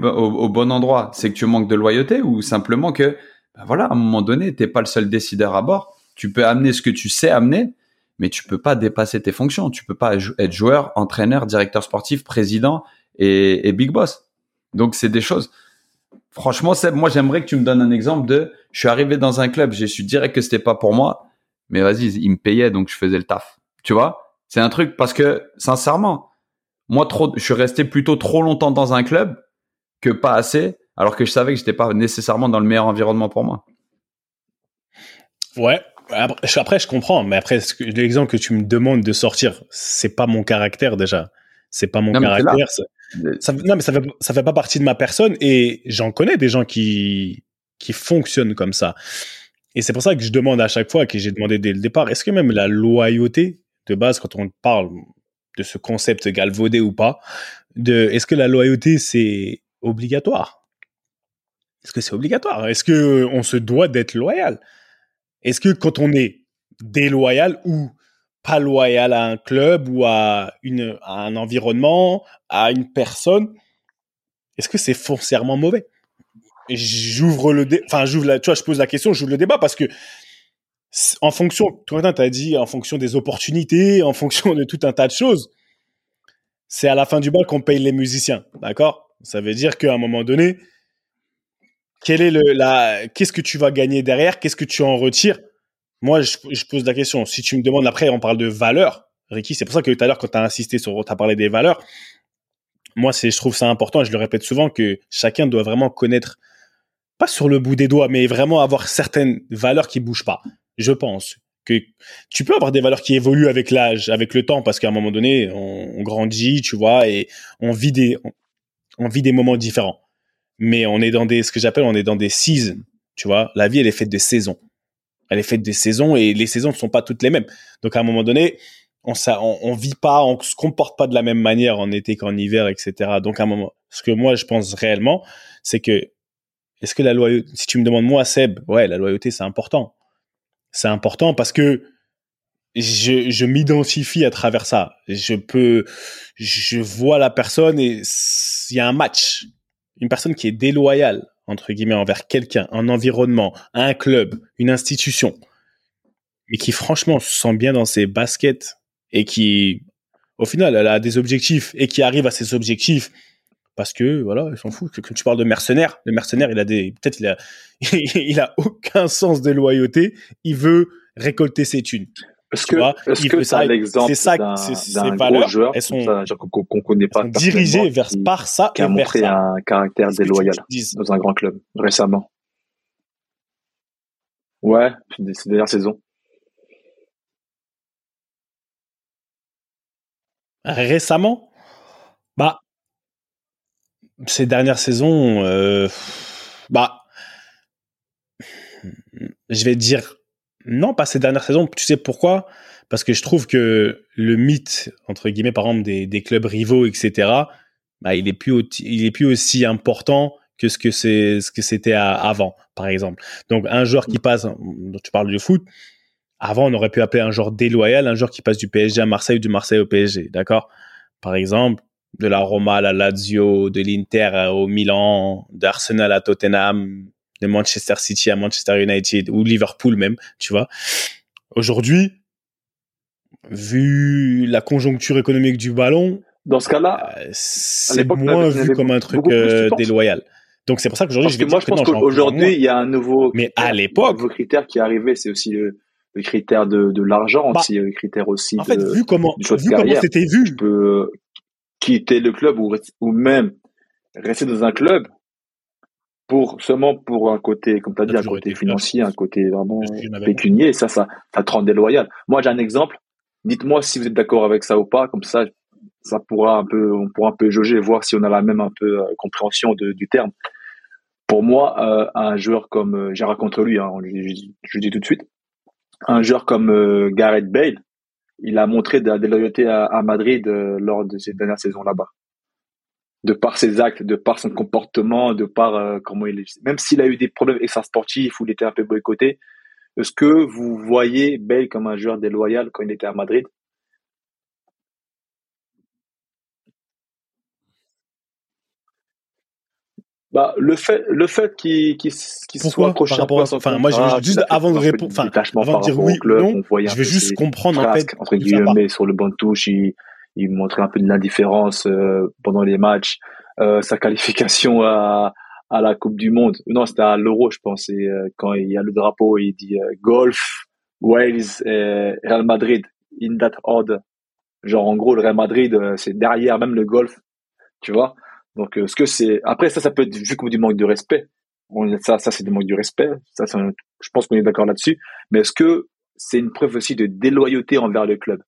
bon endroit, c'est que tu manques de loyauté ou simplement que ben voilà à un moment donné t'es pas le seul décideur à bord. Tu peux amener ce que tu sais amener, mais tu peux pas dépasser tes fonctions. Tu peux pas être joueur, entraîneur, directeur sportif, président et, big boss. Donc c'est des choses. Franchement, Seb, moi j'aimerais que tu me donnes un exemple de. Je suis arrivé dans un club, j'ai su direct que c'était pas pour moi, mais vas-y, il me payait donc je faisais le taf. Tu vois? C'est un truc parce que sincèrement, moi trop, je suis resté plutôt trop longtemps dans un club que pas assez, alors que je savais que j'étais pas nécessairement dans le meilleur environnement pour moi. Ouais, après, je comprends, mais après, l'exemple que tu me demandes de sortir, c'est pas mon caractère déjà. C'est pas mon caractère. Ça, non, mais ça fait, fait pas partie de ma personne et j'en connais des gens qui, qui fonctionnent comme ça. Et c'est pour ça que je demande à chaque fois, que j'ai demandé dès le départ, est-ce que même la loyauté, de base, quand on parle de ce concept galvaudé ou pas, de est-ce que la loyauté c'est obligatoire? Est-ce que c'est obligatoire? Est-ce que on se doit d'être loyal? Est-ce que quand on est déloyal ou pas loyal à un club ou à, une, à un environnement, à une personne, est-ce que c'est foncièrement mauvais? J'ouvre le, enfin j'ouvre la, tu vois, je pose la question, j'ouvre le débat parce que en fonction, toi, tu as dit en fonction des opportunités, en fonction de tout un tas de choses, c'est à la fin du bal qu'on paye les musiciens, d'accord? Ça veut dire qu'à un moment donné, qu'est-ce que tu vas gagner derrière? Qu'est-ce que tu en retires? Moi, je, pose la question. Si tu me demandes après, on parle de valeurs, Ricky. C'est pour ça que tout à l'heure, quand tu as insisté sur, tu as parlé des valeurs. Moi, je trouve ça important. Et je le répète souvent que chacun doit vraiment connaître, pas sur le bout des doigts, mais vraiment avoir certaines valeurs qui bougent pas je pense que tu peux avoir des valeurs qui évoluent avec l'âge, avec le temps, parce qu'à un moment donné, on, grandit, tu vois, et on vit des, on, vit des moments différents. Mais on est dans des, ce que j'appelle, on est dans des seasons, tu vois. La vie, elle est faite de saisons. Elle est faite de saisons et les saisons ne sont pas toutes les mêmes. Donc, à un moment donné, on, ça, on, vit pas, on se comporte pas de la même manière en été qu'en hiver, etc. Donc, à un moment, ce que moi, je pense réellement, c'est que, est-ce que la loyauté, si tu me demandes moi, Seb, ouais, la loyauté, c'est important c'est important parce que je, je m'identifie à travers ça. Je peux, je vois la personne et il y a un match. Une personne qui est déloyale, entre guillemets, envers quelqu'un, un environnement, un club, une institution, et qui franchement se sent bien dans ses baskets et qui, au final, elle a des objectifs et qui arrive à ses objectifs parce que voilà, il s'en fout. Quand tu parles de mercenaire, le mercenaire, il a des, peut-être il a, il a aucun sens de loyauté. Il veut récolter ses thunes. Est-ce que, est-ce que ça, l'exemple c'est d'un gros joueur, elles sont, qu'on connaît pas, dirigées vers par ça qui a montré un caractère déloyal dans un grand club récemment. Ouais, ces dernières saisons. Récemment, bah ces dernières saisons, euh, bah, je vais dire non, pas ces dernières saisons. Tu sais pourquoi? Parce que je trouve que le mythe entre guillemets, par exemple, des, clubs rivaux, etc. Bah, il est plus il est plus aussi important que ce que c'est ce que c'était avant, par exemple. Donc un joueur qui passe, tu parles du foot. Avant, on aurait pu appeler un joueur déloyal, un joueur qui passe du PSG à Marseille ou du Marseille au PSG, d'accord? Par exemple, de la Roma à la Lazio, de l'Inter au Milan, d'Arsenal à Tottenham, de Manchester City à Manchester United ou Liverpool même, tu vois. Aujourd'hui, vu la conjoncture économique du ballon, dans ce cas-là, euh, c'est moins vu comme un truc euh, déloyal. Donc c'est pour ça qu'aujourd'hui, je vais moi je pense qu'aujourd'hui il y a un nouveau, mais à l'époque, nouveau critère qui est arrivé, c'est aussi le, critère de, de l'argent, bah, aussi le critère aussi. En fait, vu comment, vu comment c'était vu, je peux, quitter le club ou, ou même rester dans un club pour seulement pour un côté, comme tu as dit, un côté financier, un côté vraiment pécunier, ça, ça, ça te rend déloyal. Moi, j'ai un exemple. Dites-moi si vous êtes d'accord avec ça ou pas, comme ça, ça pourra un peu, on pourra un peu jauger, voir si on a la même un peu euh, compréhension de, du terme. Pour moi, euh, un joueur comme, euh, j'ai contre lui, hein, je, je, dis tout de suite, un joueur comme Gareth Bale, il a montré de la déloyauté à, Madrid lors de ses dernières saisons là-bas. De par ses actes, de par son comportement, de par euh, comment il est. Même s'il a eu des problèmes extra-sportifs où il était un peu boycotté, est-ce que vous voyez Bale comme un joueur déloyal quand il était à Madrid? Bah, le fait, le fait qu'il qu soit accroché par rapport à, enfin, moi, je, juste avant de répondre, enfin, avant de dire oui ou non, je vais juste comprendre, en fait, entre guillemets, sur le banc de touche, il, il montrait un peu de l'indifférence, euh, pendant les matchs, euh, sa qualification à, à la Coupe du Monde. Non, c'était à l'Euro, je pense, et, euh, quand il y a le drapeau, il dit, euh, golf, Wales, Real Madrid, in that order. Genre, en gros, le Real Madrid, c'est derrière même le golf, tu vois. Donc, euh, ce que c'est après ça, ça peut être vu comme du manque de respect. Ça, ça c'est du manque de respect. Ça, je pense qu'on est d'accord là-dessus. Mais est-ce que c'est une preuve aussi de déloyauté envers le club?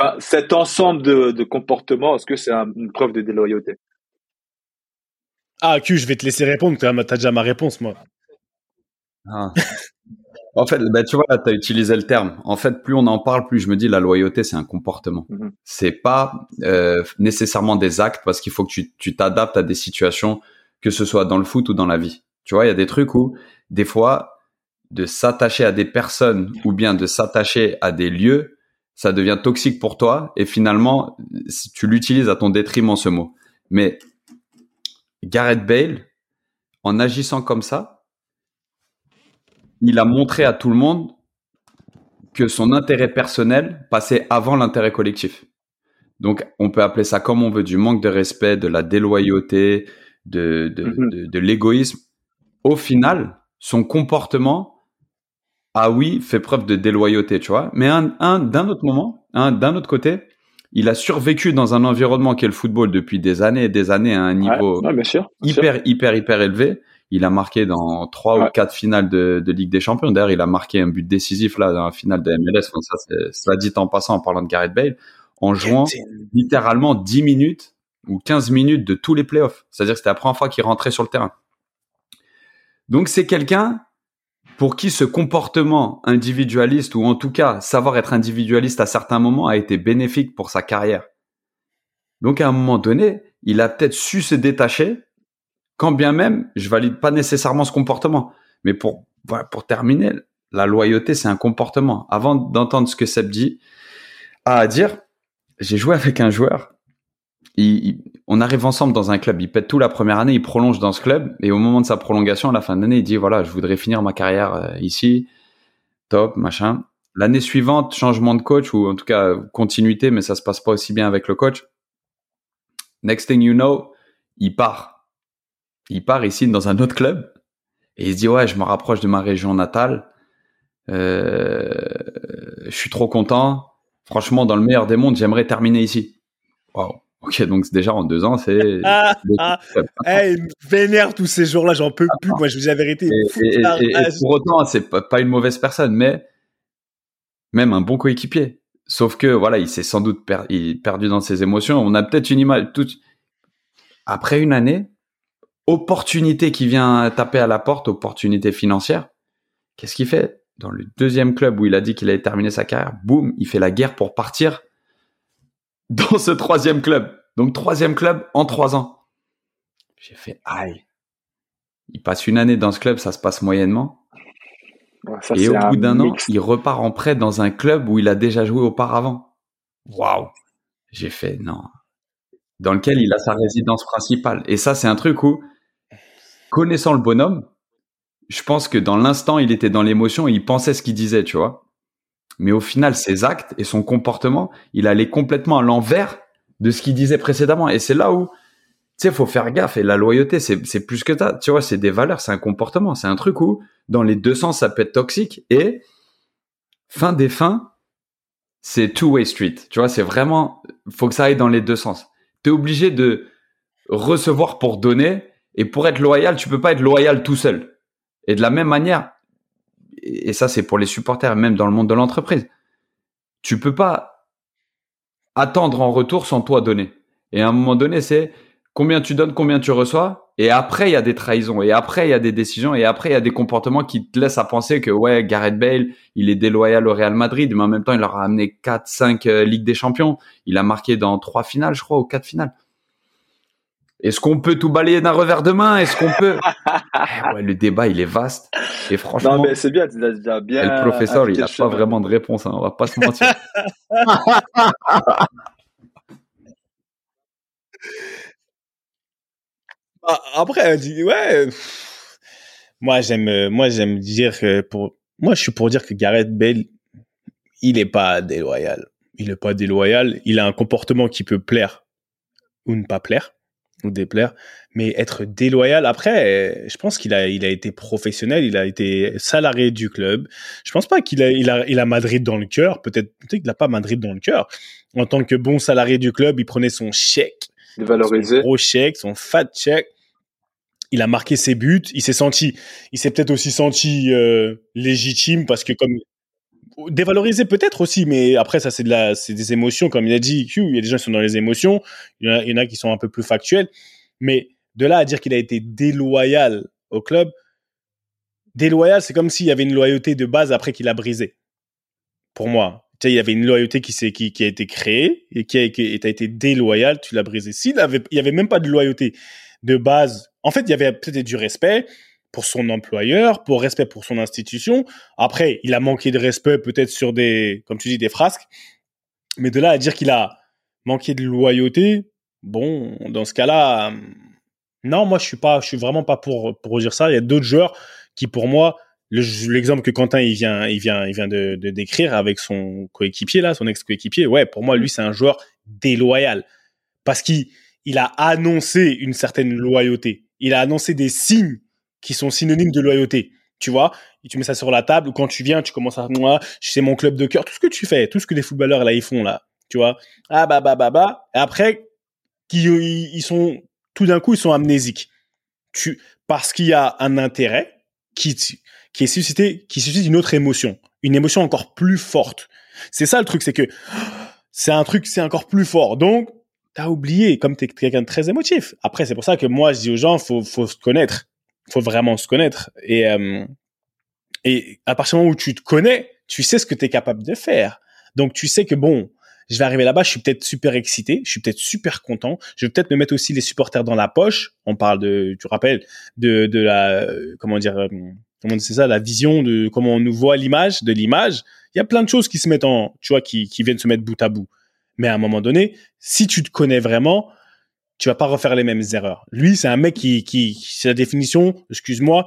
Enfin, cet ensemble de, de comportements, est-ce que c'est une preuve de déloyauté? Ah, Q, je vais te laisser répondre. Tu as, déjà ma réponse, moi. Ah. En fait, bah, tu vois, là, tu as utilisé le terme. En fait, plus on en parle, plus je me dis la loyauté, c'est un comportement. Mm-hmm. C'est pas euh, nécessairement des actes parce qu'il faut que tu t'adaptes à des situations, que ce soit dans le foot ou dans la vie. Tu vois, il y a des trucs où, des fois, de s'attacher à des personnes ou bien de s'attacher à des lieux, ça devient toxique pour toi et finalement, tu l'utilises à ton détriment ce mot. Mais Gareth Bale, en agissant comme ça, il a montré à tout le monde que son intérêt personnel passait avant l'intérêt collectif. Donc, on peut appeler ça comme on veut, du manque de respect, de la déloyauté, de, de, mm-hmm. de l'égoïsme. Au final, son comportement ah oui, fait preuve de déloyauté, tu vois. Mais un, d'un autre moment, un, d'un autre côté, il a survécu dans un environnement qui est le football depuis des années et des années à un niveau hyper, hyper, hyper élevé. Il a marqué dans trois ou quatre finales de, de, Ligue des Champions. D'ailleurs, il a marqué un but décisif là dans la finale de MLS. ça, cela dit en passant en parlant de Gareth Bale, en jouant littéralement 10 minutes ou 15 minutes de tous les playoffs. C'est-à-dire que c'était la première fois qu'il rentrait sur le terrain. Donc c'est quelqu'un pour qui ce comportement individualiste, ou en tout cas savoir être individualiste à certains moments, a été bénéfique pour sa carrière. Donc à un moment donné, il a peut-être su se détacher, quand bien même je valide pas nécessairement ce comportement. Mais pour, pour terminer, la loyauté, c'est un comportement. Avant d'entendre ce que Seb dit, à dire, j'ai joué avec un joueur on arrive ensemble dans un club. Il pète tout la première année, il prolonge dans ce club. Et au moment de sa prolongation, à la fin de l'année, il dit voilà, je voudrais finir ma carrière euh, ici. Top, machin. L'année suivante, changement de coach ou en tout cas continuité, mais ça se passe pas aussi bien avec le coach. Next thing you know, il part. Il part ici dans un autre club et il se dit ouais, je me rapproche de ma région natale. Euh, je suis trop content. Franchement, dans le meilleur des mondes, j'aimerais terminer ici. Wow. Ok, donc déjà en deux ans, c'est. Ah, ah, hey, vénère tous ces jours-là, j'en peux plus. Moi, je vous dis la vérité. Et, pour autant, c'est pas, une mauvaise personne, mais même un bon coéquipier. Sauf que voilà, il s'est sans doute perdu dans ses émotions. On a peut-être une image. Toute... Après une année, opportunité qui vient taper à la porte, opportunité financière. Qu'est-ce qu'il fait? Dans le deuxième club où il a dit qu'il allait terminer sa carrière, boum, il fait la guerre pour partir dans ce troisième club. Donc troisième club en trois ans. J'ai fait aïe. Il passe une année dans ce club, ça se passe moyennement. et au bout d'un an, il repart en prêt dans un club où il a déjà joué auparavant. Waouh. J'ai fait non. Dans lequel il a sa résidence principale. Et ça, c'est un truc où, connaissant le bonhomme, je pense que dans l'instant, il était dans l'émotion et il pensait ce qu'il disait, tu vois mais au final, ses actes et son comportement, il allait complètement à l'envers de ce qu'il disait précédemment. Et c'est là où, tu sais, faut faire gaffe. Et la loyauté, c'est, plus que ça. Tu vois, c'est des valeurs, c'est un comportement. C'est un truc où, dans les deux sens, ça peut être toxique. Et, fin des fins, c'est two-way street. Tu vois, c'est vraiment, faut que ça aille dans les deux sens. T'es obligé de recevoir pour donner. Et pour être loyal, tu peux pas être loyal tout seul. Et de la même manière, et ça c'est pour les supporters, même dans le monde de l'entreprise, tu peux pas attendre en retour sans toi donner. Et à un moment donné, c'est combien tu donnes, combien tu reçois. Et après, il y a des trahisons. Et après, il y a des décisions. Et après, il y a des comportements qui te laissent à penser que, ouais, Gareth Bale, il est déloyal au Real Madrid. Mais en même temps, il leur a amené 4, 5 euh, Ligues des Champions. Il a marqué dans trois finales, je crois, ou quatre finales. Est-ce qu'on peut tout balayer d'un revers de main? Est-ce qu'on peut? Eh ouais, Le débat, il est vaste. Et franchement, non, mais c'est bien, tu as bien. le professeur, il n'a pas vraiment de réponse. Hein, on va pas se mentir. Ah, après, ouais. Moi, j'aime, moi, j'aime dire que pour, moi, je suis pour dire que Gareth Bale, il est pas déloyal. Il est pas déloyal. Il a un comportement qui peut plaire ou ne pas plaire ou déplaire, mais être déloyal. Après, je pense qu'il a, il a été professionnel, il a été salarié du club. Je pense pas qu'il a, il a, il a Madrid dans le cœur. Peut-être, peut-être qu'il n'a pas Madrid dans le cœur. En tant que bon salarié du club, il prenait son chèque, son gros chèque, son fat chèque. Il a marqué ses buts. Il s'est senti, il s'est peut-être aussi senti euh, légitime parce que comme dévalorisé peut-être aussi, mais après ça c'est de c'est des émotions comme il a dit. il y a des gens qui sont dans les émotions, il y, en a, qui sont un peu plus factuels, mais De là à dire qu'il a été déloyal au club, déloyal, c'est comme s'il y avait une loyauté de base après qu'il a brisé. Pour moi. Tu sais, il y avait une loyauté qui, qui, qui a été créée et qui a, été déloyal, tu l'as brisé. S'il avait, il avait même pas de loyauté de base. En fait, il y avait peut-être du respect pour son employeur, pour respect pour son institution. Après, il a manqué de respect peut-être sur des, comme tu dis, des frasques. Mais de là à dire qu'il a manqué de loyauté, bon, dans ce cas-là, non, moi je suis pas, je suis vraiment pas pour pour dire ça. Il y a d'autres joueurs qui, pour moi, l'exemple que Quentin il vient, il vient, il vient de, de décrire avec son coéquipier là, son ex-coéquipier. Ouais, pour moi, lui c'est un joueur déloyal parce qu'il il a annoncé une certaine loyauté. Il a annoncé des signes qui sont synonymes de loyauté. Tu vois, et tu mets ça sur la table ou quand tu viens, tu commences à moi, c'est mon club de cœur, tout ce que tu fais, tout ce que les footballeurs là ils font là, tu vois. Ah bah bah bah bah. Et après, qui ils sont tout d'un coup ils sont amnésiques. Tu parce qu'il y a un intérêt qui qui est suscité, qui suscite une autre émotion, une émotion encore plus forte. C'est ça le truc, c'est que c'est un truc, c'est encore plus fort. Donc t'as oublié, comme t'es quelqu'un de très émotif. Après, c'est pour ça que moi je dis aux gens, faut faut se connaître faut vraiment se connaître. Et, euh, et à partir du moment où tu te connais, tu sais ce que tu es capable de faire. Donc tu sais que bon, je vais arriver là-bas, je suis peut-être super excité, je suis peut-être super content, je vais peut-être me mettre aussi les supporters dans la poche. On parle de, tu rappelles, de, de la, comment dire, euh, comment c'est ça, la vision de comment on nous voit l'image, de l'image. Il y a plein de choses qui se mettent en, tu vois, qui, qui viennent se mettre bout à bout. Mais à un moment donné, si tu te connais vraiment, tu vas pas refaire les mêmes erreurs. Lui, c'est un mec qui, qui, c'est la définition, excuse-moi,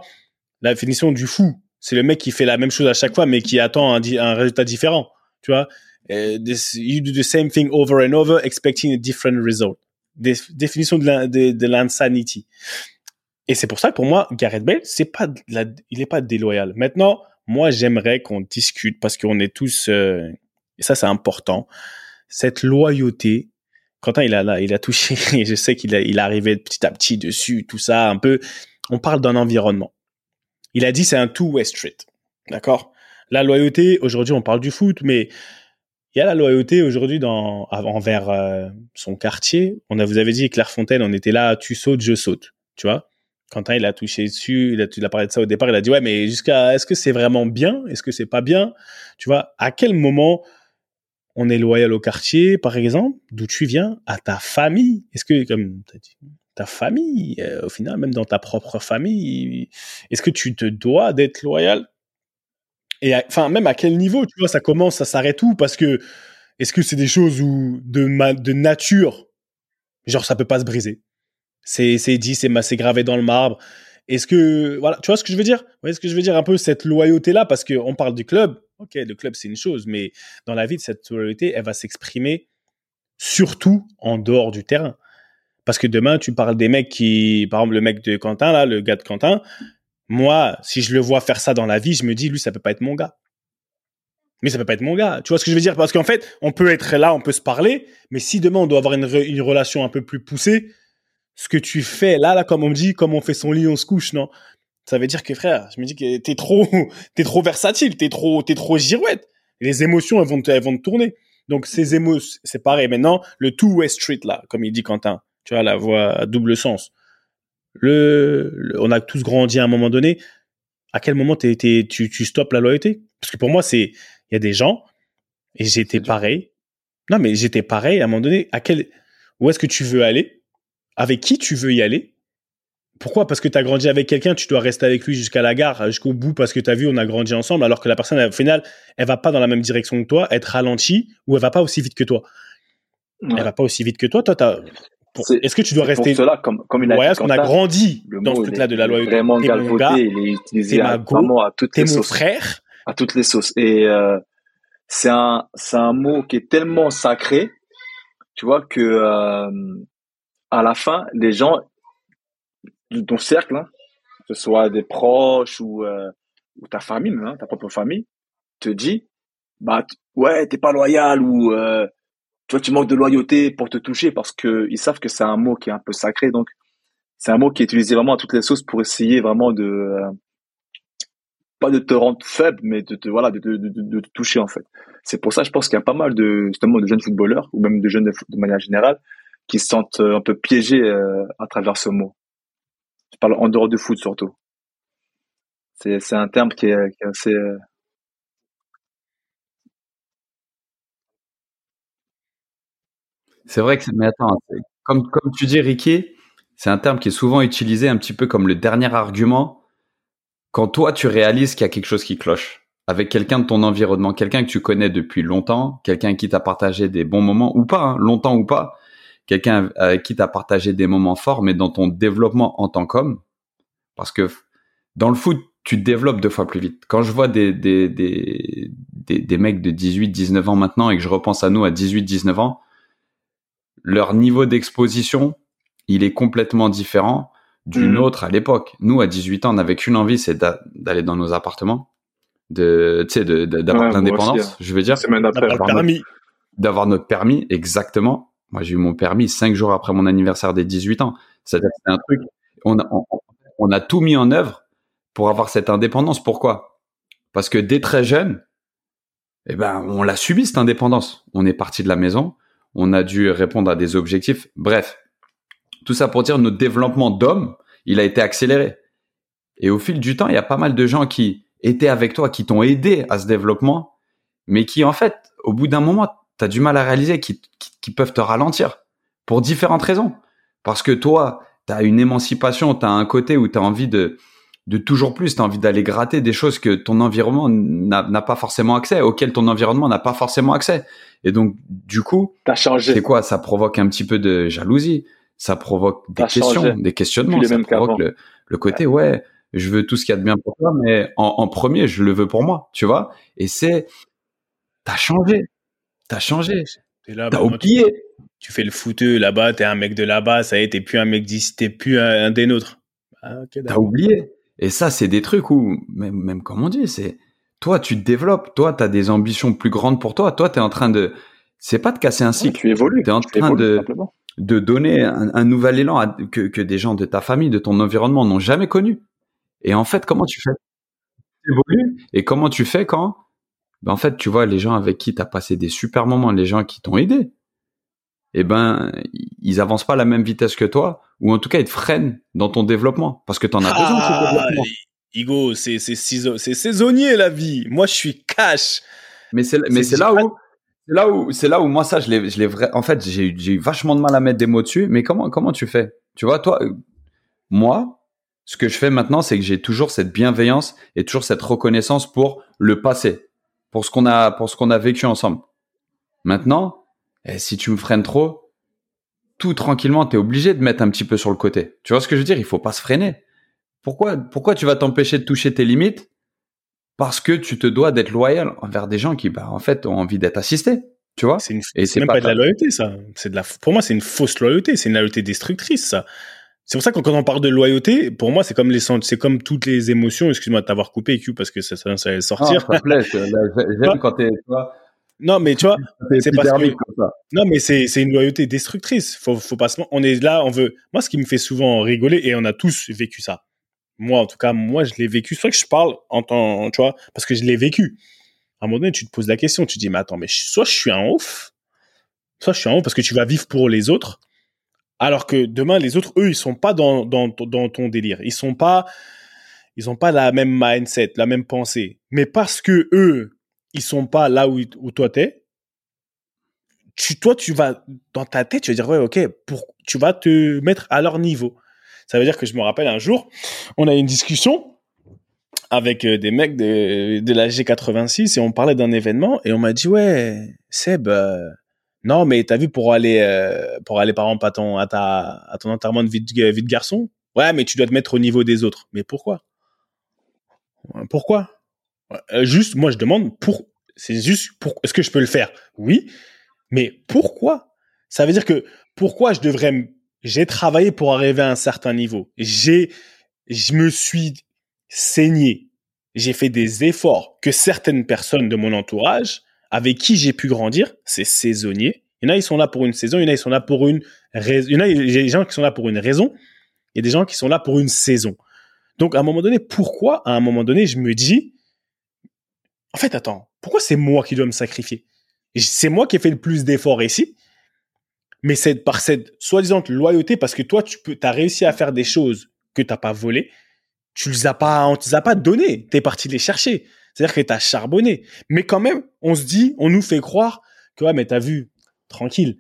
la définition du fou. C'est le mec qui fait la même chose à chaque fois, mais qui attend un, un résultat différent. Tu vois, this, you do the same thing over and over, expecting a different result. définition de l'insanity. Et c'est pour ça que pour moi, Gareth Bale, c'est pas, il est pas déloyal. Maintenant, moi, j'aimerais qu'on discute parce qu'on est tous, euh, et ça, c'est important, cette loyauté Quentin, il a, il a touché, et je sais qu'il il arrivé petit à petit dessus, tout ça, un peu. On parle d'un environnement. Il a dit c'est un two-way street. D'accord? La loyauté, aujourd'hui, on parle du foot, mais il y a la loyauté aujourd'hui dans, envers euh, son quartier. On a, vous avez dit, Clairefontaine, on était là, tu sautes, je saute. Tu vois? Quentin, il a touché dessus, il a, il a parlé de ça au départ, il a dit, ouais, mais jusqu'à, est-ce que c'est vraiment bien? Est-ce que c'est pas bien? Tu vois? À quel moment on est loyal au quartier, par exemple, d'où tu viens, à ta famille. Est-ce que, comme tu dit, ta famille, euh, au final, même dans ta propre famille, est-ce que tu te dois d'être loyal? Et enfin, même à quel niveau, tu vois, ça commence, ça s'arrête où? Parce que, est-ce que c'est des choses où, de, de nature, genre, ça peut pas se briser? C'est dit, c'est gravé dans le marbre. Est-ce que, voilà, tu vois ce que je veux dire? Vous voyez ce que je veux dire? Un peu cette loyauté-là, parce qu'on parle du club, ok, le club c'est une chose, mais dans la vie cette loyauté, elle va s'exprimer surtout en dehors du terrain. Parce que demain, tu parles des mecs qui, par exemple, le mec de Quentin, là, le gars de Quentin, moi, si je le vois faire ça dans la vie, je me dis, lui, ça peut pas être mon gars. Mais ça peut pas être mon gars. Tu vois ce que je veux dire? Parce qu'en fait, on peut être là, on peut se parler, mais si demain on doit avoir une, une relation un peu plus poussée, ce que tu fais là, là, comme on me dit, comme on fait son lit, on se couche, non? Ça veut dire que frère, je me dis que t'es trop, t'es trop versatile, t'es trop, t'es trop girouette. Les émotions, elles vont, te, elles vont te tourner. Donc ces émotions, c'est pareil. Maintenant, le two-way street là, comme il dit Quentin, tu vois la voix à double sens. Le, on a tous grandi à un moment donné. À quel moment t'es, tu, tu stoppes la loyauté? Parce que pour moi, c'est, il y a des gens et j'étais pareil. Non, mais j'étais pareil à un moment donné. À quel, où est-ce que tu veux aller? Avec qui tu veux y aller? Pourquoi? Parce que tu as grandi avec quelqu'un, tu dois rester avec lui jusqu'à la gare, jusqu'au bout, parce que tu as vu, on a grandi ensemble, alors que la personne, au final, elle va pas dans la même direction que toi, être ralentie, ou elle va pas aussi vite que toi. Elle Elle va pas aussi vite que toi. Toi, t'as. Est-ce que tu dois rester pour cela, comme, comme il a ouais, qu'on a grandi dans ce truc-là de la loyauté. Vraiment galvaudé, il est utilisé à, vraiment à toutes les sauces. frère? À toutes les sauces. Et euh, c'est un, c'est un mot qui est tellement sacré, tu vois, que euh, à la fin, les gens, de ton cercle, hein, que ce soit des proches ou, euh, ta famille, hein, ta propre famille, te dit, bah ouais, t'es pas loyal ou euh, tu manques de loyauté pour te toucher parce que ils savent que c'est un mot qui est un peu sacré, donc c'est un mot qui est utilisé vraiment à toutes les sauces pour essayer vraiment de euh, pas de te rendre faible, mais de te voilà de, te toucher en fait. C'est pour ça, je pense qu'il y a pas mal de justement de jeunes footballeurs ou même de jeunes de, de manière générale qui se sentent un peu piégés à travers ce mot. Je parle en dehors du foot surtout. C'est, un terme qui est, assez. Euh, c'est vrai que, mais attends, comme, comme tu dis, Ricky, c'est un terme qui est souvent utilisé un petit peu comme le dernier argument quand toi tu réalises qu'il y a quelque chose qui cloche avec quelqu'un de ton environnement, quelqu'un que tu connais depuis longtemps, quelqu'un qui t'a partagé des bons moments ou pas, hein, longtemps ou pas, quelqu'un avec qui t'as partagé des moments forts, mais dans ton développement en tant qu'homme, parce que dans le foot, tu te développes deux fois plus vite. Quand je vois des, des, des, des, des mecs de 18, 19 ans maintenant et que je repense à nous à 18, 19 ans, leur niveau d'exposition, il est complètement différent d'une mmh. autre à l'époque. Nous, à 18 ans, on n'avait qu'une envie, c'est d'aller dans nos appartements, de, tu sais, d'avoir l'indépendance, hein. je veux dire. D'avoir notre permis, exactement. Moi, j'ai eu mon permis cinq jours après mon anniversaire des 18 ans. C'est-à-dire c'est un truc, on a, on, a tout mis en œuvre pour avoir cette indépendance. Pourquoi? Parce que dès très jeune, eh ben, on l'a subi, cette indépendance. On est parti de la maison. On a dû répondre à des objectifs. Bref. Tout ça pour dire notre développement d'homme, il a été accéléré. Et au fil du temps, il y a pas mal de gens qui, étaient avec toi, qui t'ont aidé à ce développement, mais qui en fait, au bout d'un moment, tu as du mal à réaliser, qui, qui, peuvent te ralentir pour différentes raisons. Parce que toi, tu as une émancipation, tu as un côté où tu as envie de, de toujours plus, tu as envie d'aller gratter des choses que ton environnement n'a pas forcément accès, auxquelles ton environnement n'a pas forcément accès. Et donc, du coup, c'est quoi? Ça provoque un petit peu de jalousie, ça provoque des questions, des questionnements, ça provoque le, le, côté, ouais, je veux tout ce qu'il y a de bien pour toi, mais en, premier, je le veux pour moi, tu vois? Et c'est, t'as changé, t'as changé, t'as bah, oublié. Tu, fais le fouteux là-bas, t'es un mec de là-bas, ça y est, t'es plus un mec d'ici, t'es plus un, des nôtres. Ah, t'as oublié. Et ça, c'est des trucs où, même, même comme on dit, c'est, toi, tu te développes, toi, t'as des ambitions plus grandes pour toi, toi, t'es en train de, c'est pas de casser un cycle. tu évolues. T'es en train de, de donner un, nouvel élan que, que des gens de ta famille, de ton environnement n'ont jamais connu. Et en fait, comment tu fais? Tu évolues. Et comment tu fais quand ben, En fait, tu vois, les gens avec qui tu as passé des super moments, les gens qui t'ont aidé, eh ben, ils avancent pas à la même vitesse que toi, ou en tout cas, ils te freinent dans ton développement, parce que tu en as besoin de ce ah, développement. Igo, c'est saisonnier la vie. Moi, je suis cash. Mais c'est mais c'est là où c'est là où c'est là où moi ça je l'ai je l'ai vrai en fait j'ai eu vachement de mal à mettre des mots dessus mais comment comment tu fais? Tu vois toi euh, moi ce que je fais maintenant, c'est que j'ai toujours cette bienveillance et toujours cette reconnaissance pour le passé, pour ce qu'on a, pour ce qu'on a vécu ensemble. Maintenant, eh, si tu me freines trop, tout tranquillement, tu es obligé de mettre un petit peu sur le côté. Tu vois ce que je veux dire? Il faut pas se freiner. Pourquoi, pourquoi tu vas t'empêcher de toucher tes limites? Parce que tu te dois d'être loyal envers des gens qui, bah, en fait, ont envie d'être assistés. Tu vois? C'est même pas, de la loyauté, ça. C'est de la, pour moi, c'est une fausse loyauté. C'est une loyauté destructrice, ça. C'est pour ça que quand on parle de loyauté, pour moi, c'est comme les c'est comme toutes les émotions. Excuse-moi de t'avoir coupé, Q, parce que ça, ça, ça allait sortir. Non, plaît, j'aime quand t'es, Non, mais tu vois, c'est parce que, non, mais c'est, c'est une loyauté destructrice. Faut, faut pas se, on est là, on veut, moi, ce qui me fait souvent rigoler, et on a tous vécu ça. Moi, en tout cas, moi, je l'ai vécu. C'est vrai que je parle en tant, tu vois, parce que je l'ai vécu. À un moment donné, tu te poses la question, tu te dis, mais attends, mais soit je suis un ouf, soit je suis un ouf parce que tu vas vivre pour les autres, alors que demain, les autres, eux, ils sont pas dans, dans, ton délire. Ils sont pas, ils ont pas la même mindset, la même pensée. Mais parce que eux, ils sont pas là où, où toi t'es, tu, toi, tu vas, dans ta tête, tu vas dire, ouais, ok, pour, tu vas te mettre à leur niveau. Ça veut dire que je me rappelle un jour, on a eu une discussion avec euh, des mecs de, de la G86 et on parlait d'un événement et on m'a dit, ouais, Seb, euh, non, mais t'as vu pour aller euh, pour aller par exemple à ton à ta à ton enterrement de vie de, garçon. Ouais, mais tu dois te mettre au niveau des autres. Mais pourquoi? Pourquoi? Euh, Juste, moi je demande pour. C'est juste pour. Est-ce que je peux le faire? Oui, mais pourquoi? Ça veut dire que pourquoi je devrais J'ai travaillé pour arriver à un certain niveau. J'ai, je me suis saigné. J'ai fait des efforts que certaines personnes de mon entourage avec qui j'ai pu grandir, c'est saisonnier. Il y en a, ils sont là pour une saison, il y en a, ils sont là pour une raison. Il y en a, des gens qui sont là pour une raison, il y a des gens qui sont là pour une saison. Donc, à un moment donné, pourquoi, à un moment donné, je me dis, en fait, attends, pourquoi c'est moi qui dois me sacrifier? C'est moi qui ai fait le plus d'efforts ici, mais c'est par cette soi-disant loyauté parce que toi, tu peux, as réussi à faire des choses que t'as pas volé, tu les as pas, on te les a pas donnés. T'es parti les chercher. C'est-à-dire que t'as charbonné. Mais quand même, on se dit, on nous fait croire que, ouais, mais t'as vu, tranquille.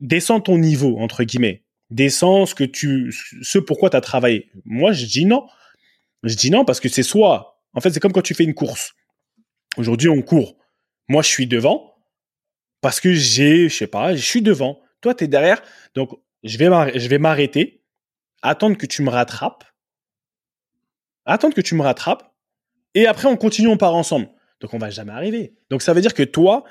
Descends ton niveau, entre guillemets. Descends ce que tu, ce pourquoi t'as travaillé. Moi, je dis non. Je dis non parce que c'est soit, en fait, c'est comme quand tu fais une course. Aujourd'hui, on court. Moi, je suis devant parce que j'ai, je sais pas, je suis devant. Toi, tu es derrière. Donc, je vais m'arrêter, attendre que tu me rattrapes, attendre que tu me rattrapes, et après, on continue, on part ensemble. Donc, on va jamais arriver. Donc, ça veut dire que toi,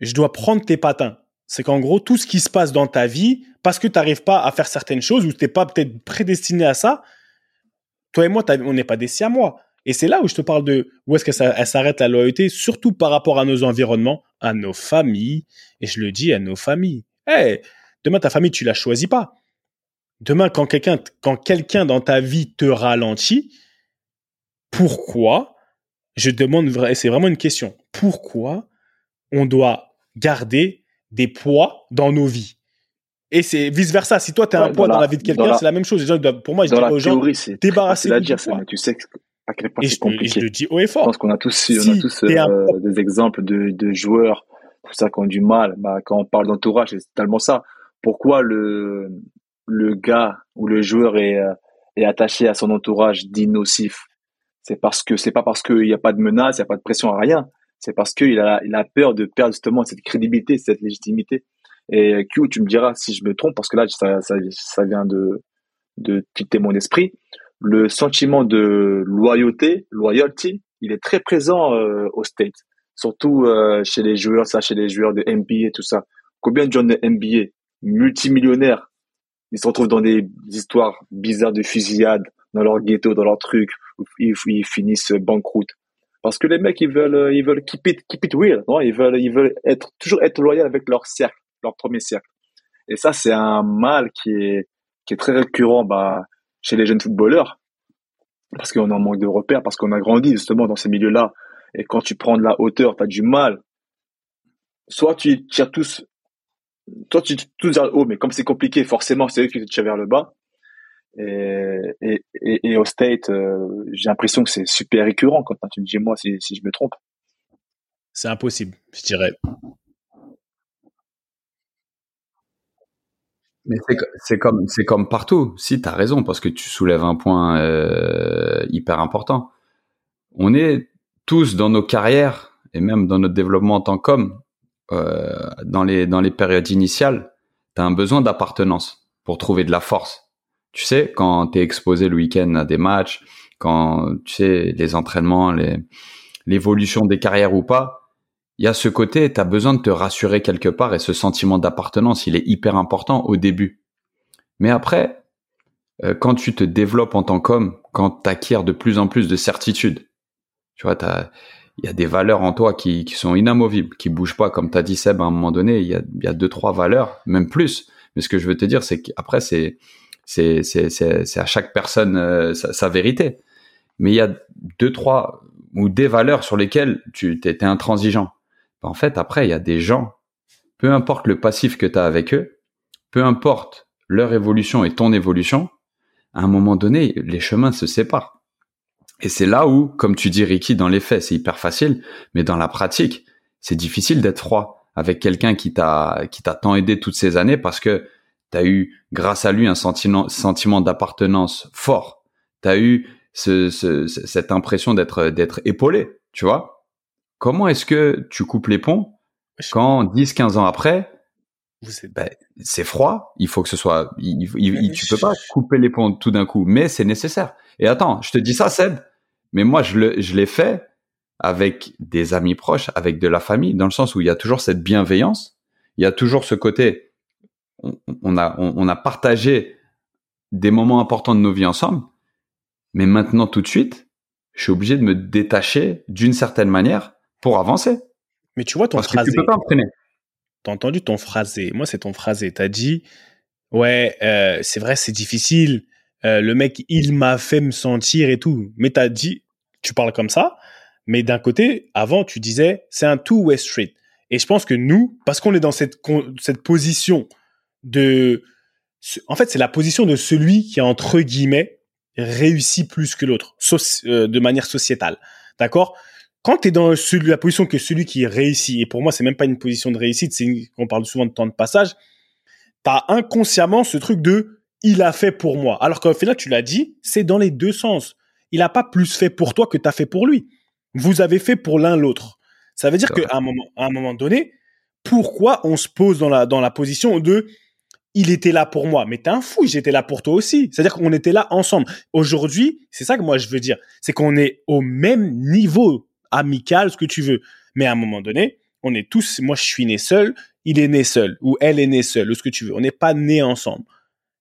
je dois prendre tes patins. C'est qu'en gros, tout ce qui se passe dans ta vie, parce que tu n'arrives pas à faire certaines choses ou tu n'es pas peut-être prédestiné à ça, toi et moi, on n'est pas des moi. Et c'est là où je te parle de où est-ce que ça s'arrête la loyauté, surtout par rapport à nos environnements, à nos familles. Et je le dis à nos familles. Hey, demain, ta famille, tu la choisis pas. Demain, quand quelqu'un, quand quelqu'un dans ta vie te ralentit, pourquoi, je demande, c'est vraiment une question, pourquoi on doit garder des poids dans nos vies? Et c'est vice versa. Si toi, tu as un poids dans la, vie de quelqu'un, c'est la même chose. pour moi, je dis aux gens, débarrassez-vous. tu sais à quel point c'est compliqué. Je, le dis haut et fort. Je pense qu'on a tous, on a tous euh, des exemples de, de joueurs, tout ça, qui ont du mal. Bah, quand on parle d'entourage, c'est tellement ça. Pourquoi le, le gars ou le joueur est, euh, est attaché à son entourage dit nocif C'est parce que c'est pas parce qu'il n'y a pas de menace, il n'y a pas de pression à rien. C'est parce qu'il a, il a peur de perdre justement cette crédibilité, cette légitimité. Et Q, tu me diras si je me trompe, parce que là, ça, ça, vient de, de quitter mon esprit le sentiment de loyauté, loyalty, il est très présent euh, au State, surtout euh, chez les joueurs, ça, chez les joueurs de NBA, tout ça. Combien de gens de NBA multimillionnaires, ils se retrouvent dans des histoires bizarres de fusillade dans leur ghetto, dans leur truc, ils, finissent banqueroute. Parce que les mecs, ils veulent, ils veulent keep it, keep it real, non? Ils veulent, ils veulent être toujours être loyal avec leur cercle, leur premier cercle. Et ça, c'est un mal qui est, qui est très récurrent, bah, chez les jeunes footballeurs, parce qu'on en manque de repères, parce qu'on a grandi justement dans ces milieux-là. Et quand tu prends de la hauteur, tu as du mal. Soit tu tires tous, toi tu tous vers le haut, mais comme c'est compliqué, forcément, c'est eux qui te tirent vers le bas. Et, et, et, au State, euh, j'ai l'impression que c'est super récurrent quand tu me dis moi si, si je me trompe. C'est impossible, je dirais. Mais c'est comme, c'est comme partout. Si, tu as raison, parce que tu soulèves un point euh, hyper important. On est tous dans nos carrières, et même dans notre développement en tant qu'homme, euh, dans, les, dans les périodes initiales, tu as un besoin d'appartenance pour trouver de la force. Tu sais, quand tu es exposé le week-end à des matchs, quand tu sais les entraînements, l'évolution des carrières ou pas, il y a ce côté, tu as besoin de te rassurer quelque part et ce sentiment d'appartenance, il est hyper important au début. Mais après, euh, quand tu te développes en tant qu'homme, quand tu de plus en plus de certitudes, tu vois, il y a des valeurs en toi qui, qui sont inamovibles, qui bougent pas, comme tu as dit Seb à un moment donné, il y a, y a deux, trois valeurs, même plus. Mais ce que je veux te dire, c'est qu'après, c'est, c'est, à chaque personne euh, sa, sa, vérité. Mais il y a deux, trois ou des valeurs sur lesquelles tu t'es intransigeant. En fait, après, il y a des gens, peu importe le passif que tu as avec eux, peu importe leur évolution et ton évolution, à un moment donné, les chemins se séparent. Et c'est là où, comme tu dis Ricky, dans les faits, c'est hyper facile, mais dans la pratique, c'est difficile d'être froid avec quelqu'un qui t'a qui t'a tant aidé toutes ces années parce que tu as eu grâce à lui un sentiment sentiment d'appartenance fort. Tu as eu ce, cette impression d'être d'être épaulé, tu vois? Comment est-ce que tu coupes les ponts quand 10, 15 ans après, ben, c'est froid, il faut que ce soit, il, tu peux pas couper les ponts tout d'un coup, mais c'est nécessaire. Et attends, je te dis ça, Seb, mais moi, je le, je l'ai fait avec des amis proches, avec de la famille, dans le sens où il y a toujours cette bienveillance, il y a toujours ce côté, on, a, on a partagé des moments importants de nos vies ensemble, mais maintenant, tout de suite, je suis obligé de me détacher d'une certaine manière pour avancer. Mais tu vois ton Parce phrasé. Que tu peux pas entraîner. T'as entendu ton phrasé. Moi, c'est ton phrasé. T'as dit, ouais, euh, c'est vrai, c'est difficile. Euh, le mec, il m'a fait me sentir et tout. Mais t'as dit, tu parles comme ça. Mais d'un côté, avant, tu disais, c'est un two-way street. Et je pense que nous, parce qu'on est dans cette, cette position de, en fait, c'est la position de celui qui, entre guillemets, réussit plus que l'autre, euh, de manière sociétale. D'accord? Quand tu es dans la position que celui qui réussit, et pour moi, c'est même pas une position de réussite, c'est on parle souvent de temps de passage, tu as inconsciemment ce truc de il a fait pour moi. Alors qu'au final, tu l'as dit, c'est dans les deux sens. Il n'a pas plus fait pour toi que tu as fait pour lui. Vous avez fait pour l'un l'autre. Ça veut dire qu'à un moment, à un moment donné, pourquoi on se pose dans la, dans la position de il était là pour moi. Mais t'es un fou, j'étais là pour toi aussi. C'est-à-dire qu'on était là ensemble. Aujourd'hui, c'est ça que moi je veux dire. C'est qu'on est au même niveau amical, ce que tu veux. Mais à un moment donné, on est tous, moi je suis né seul, il est né seul, ou elle est née seule, ou ce que tu veux. On n'est pas né ensemble.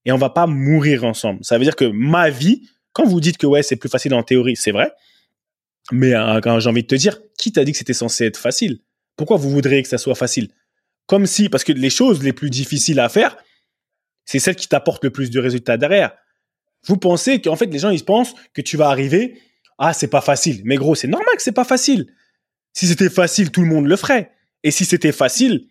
Et on va pas mourir ensemble. Ça veut dire que ma vie, quand vous dites que ouais, c'est plus facile en théorie, c'est vrai. Mais euh, quand j'ai envie de te dire, qui t'a dit que c'était censé être facile? Pourquoi vous voudriez que ça soit facile? Comme si, parce que les choses les plus difficiles à faire, c'est celle qui t'apporte le plus de résultats derrière. Vous pensez qu'en fait, les gens, ils pensent que tu vas arriver, ah, c'est pas facile. Mais gros, c'est normal que c'est pas facile. Si c'était facile, tout le monde le ferait. Et si c'était facile,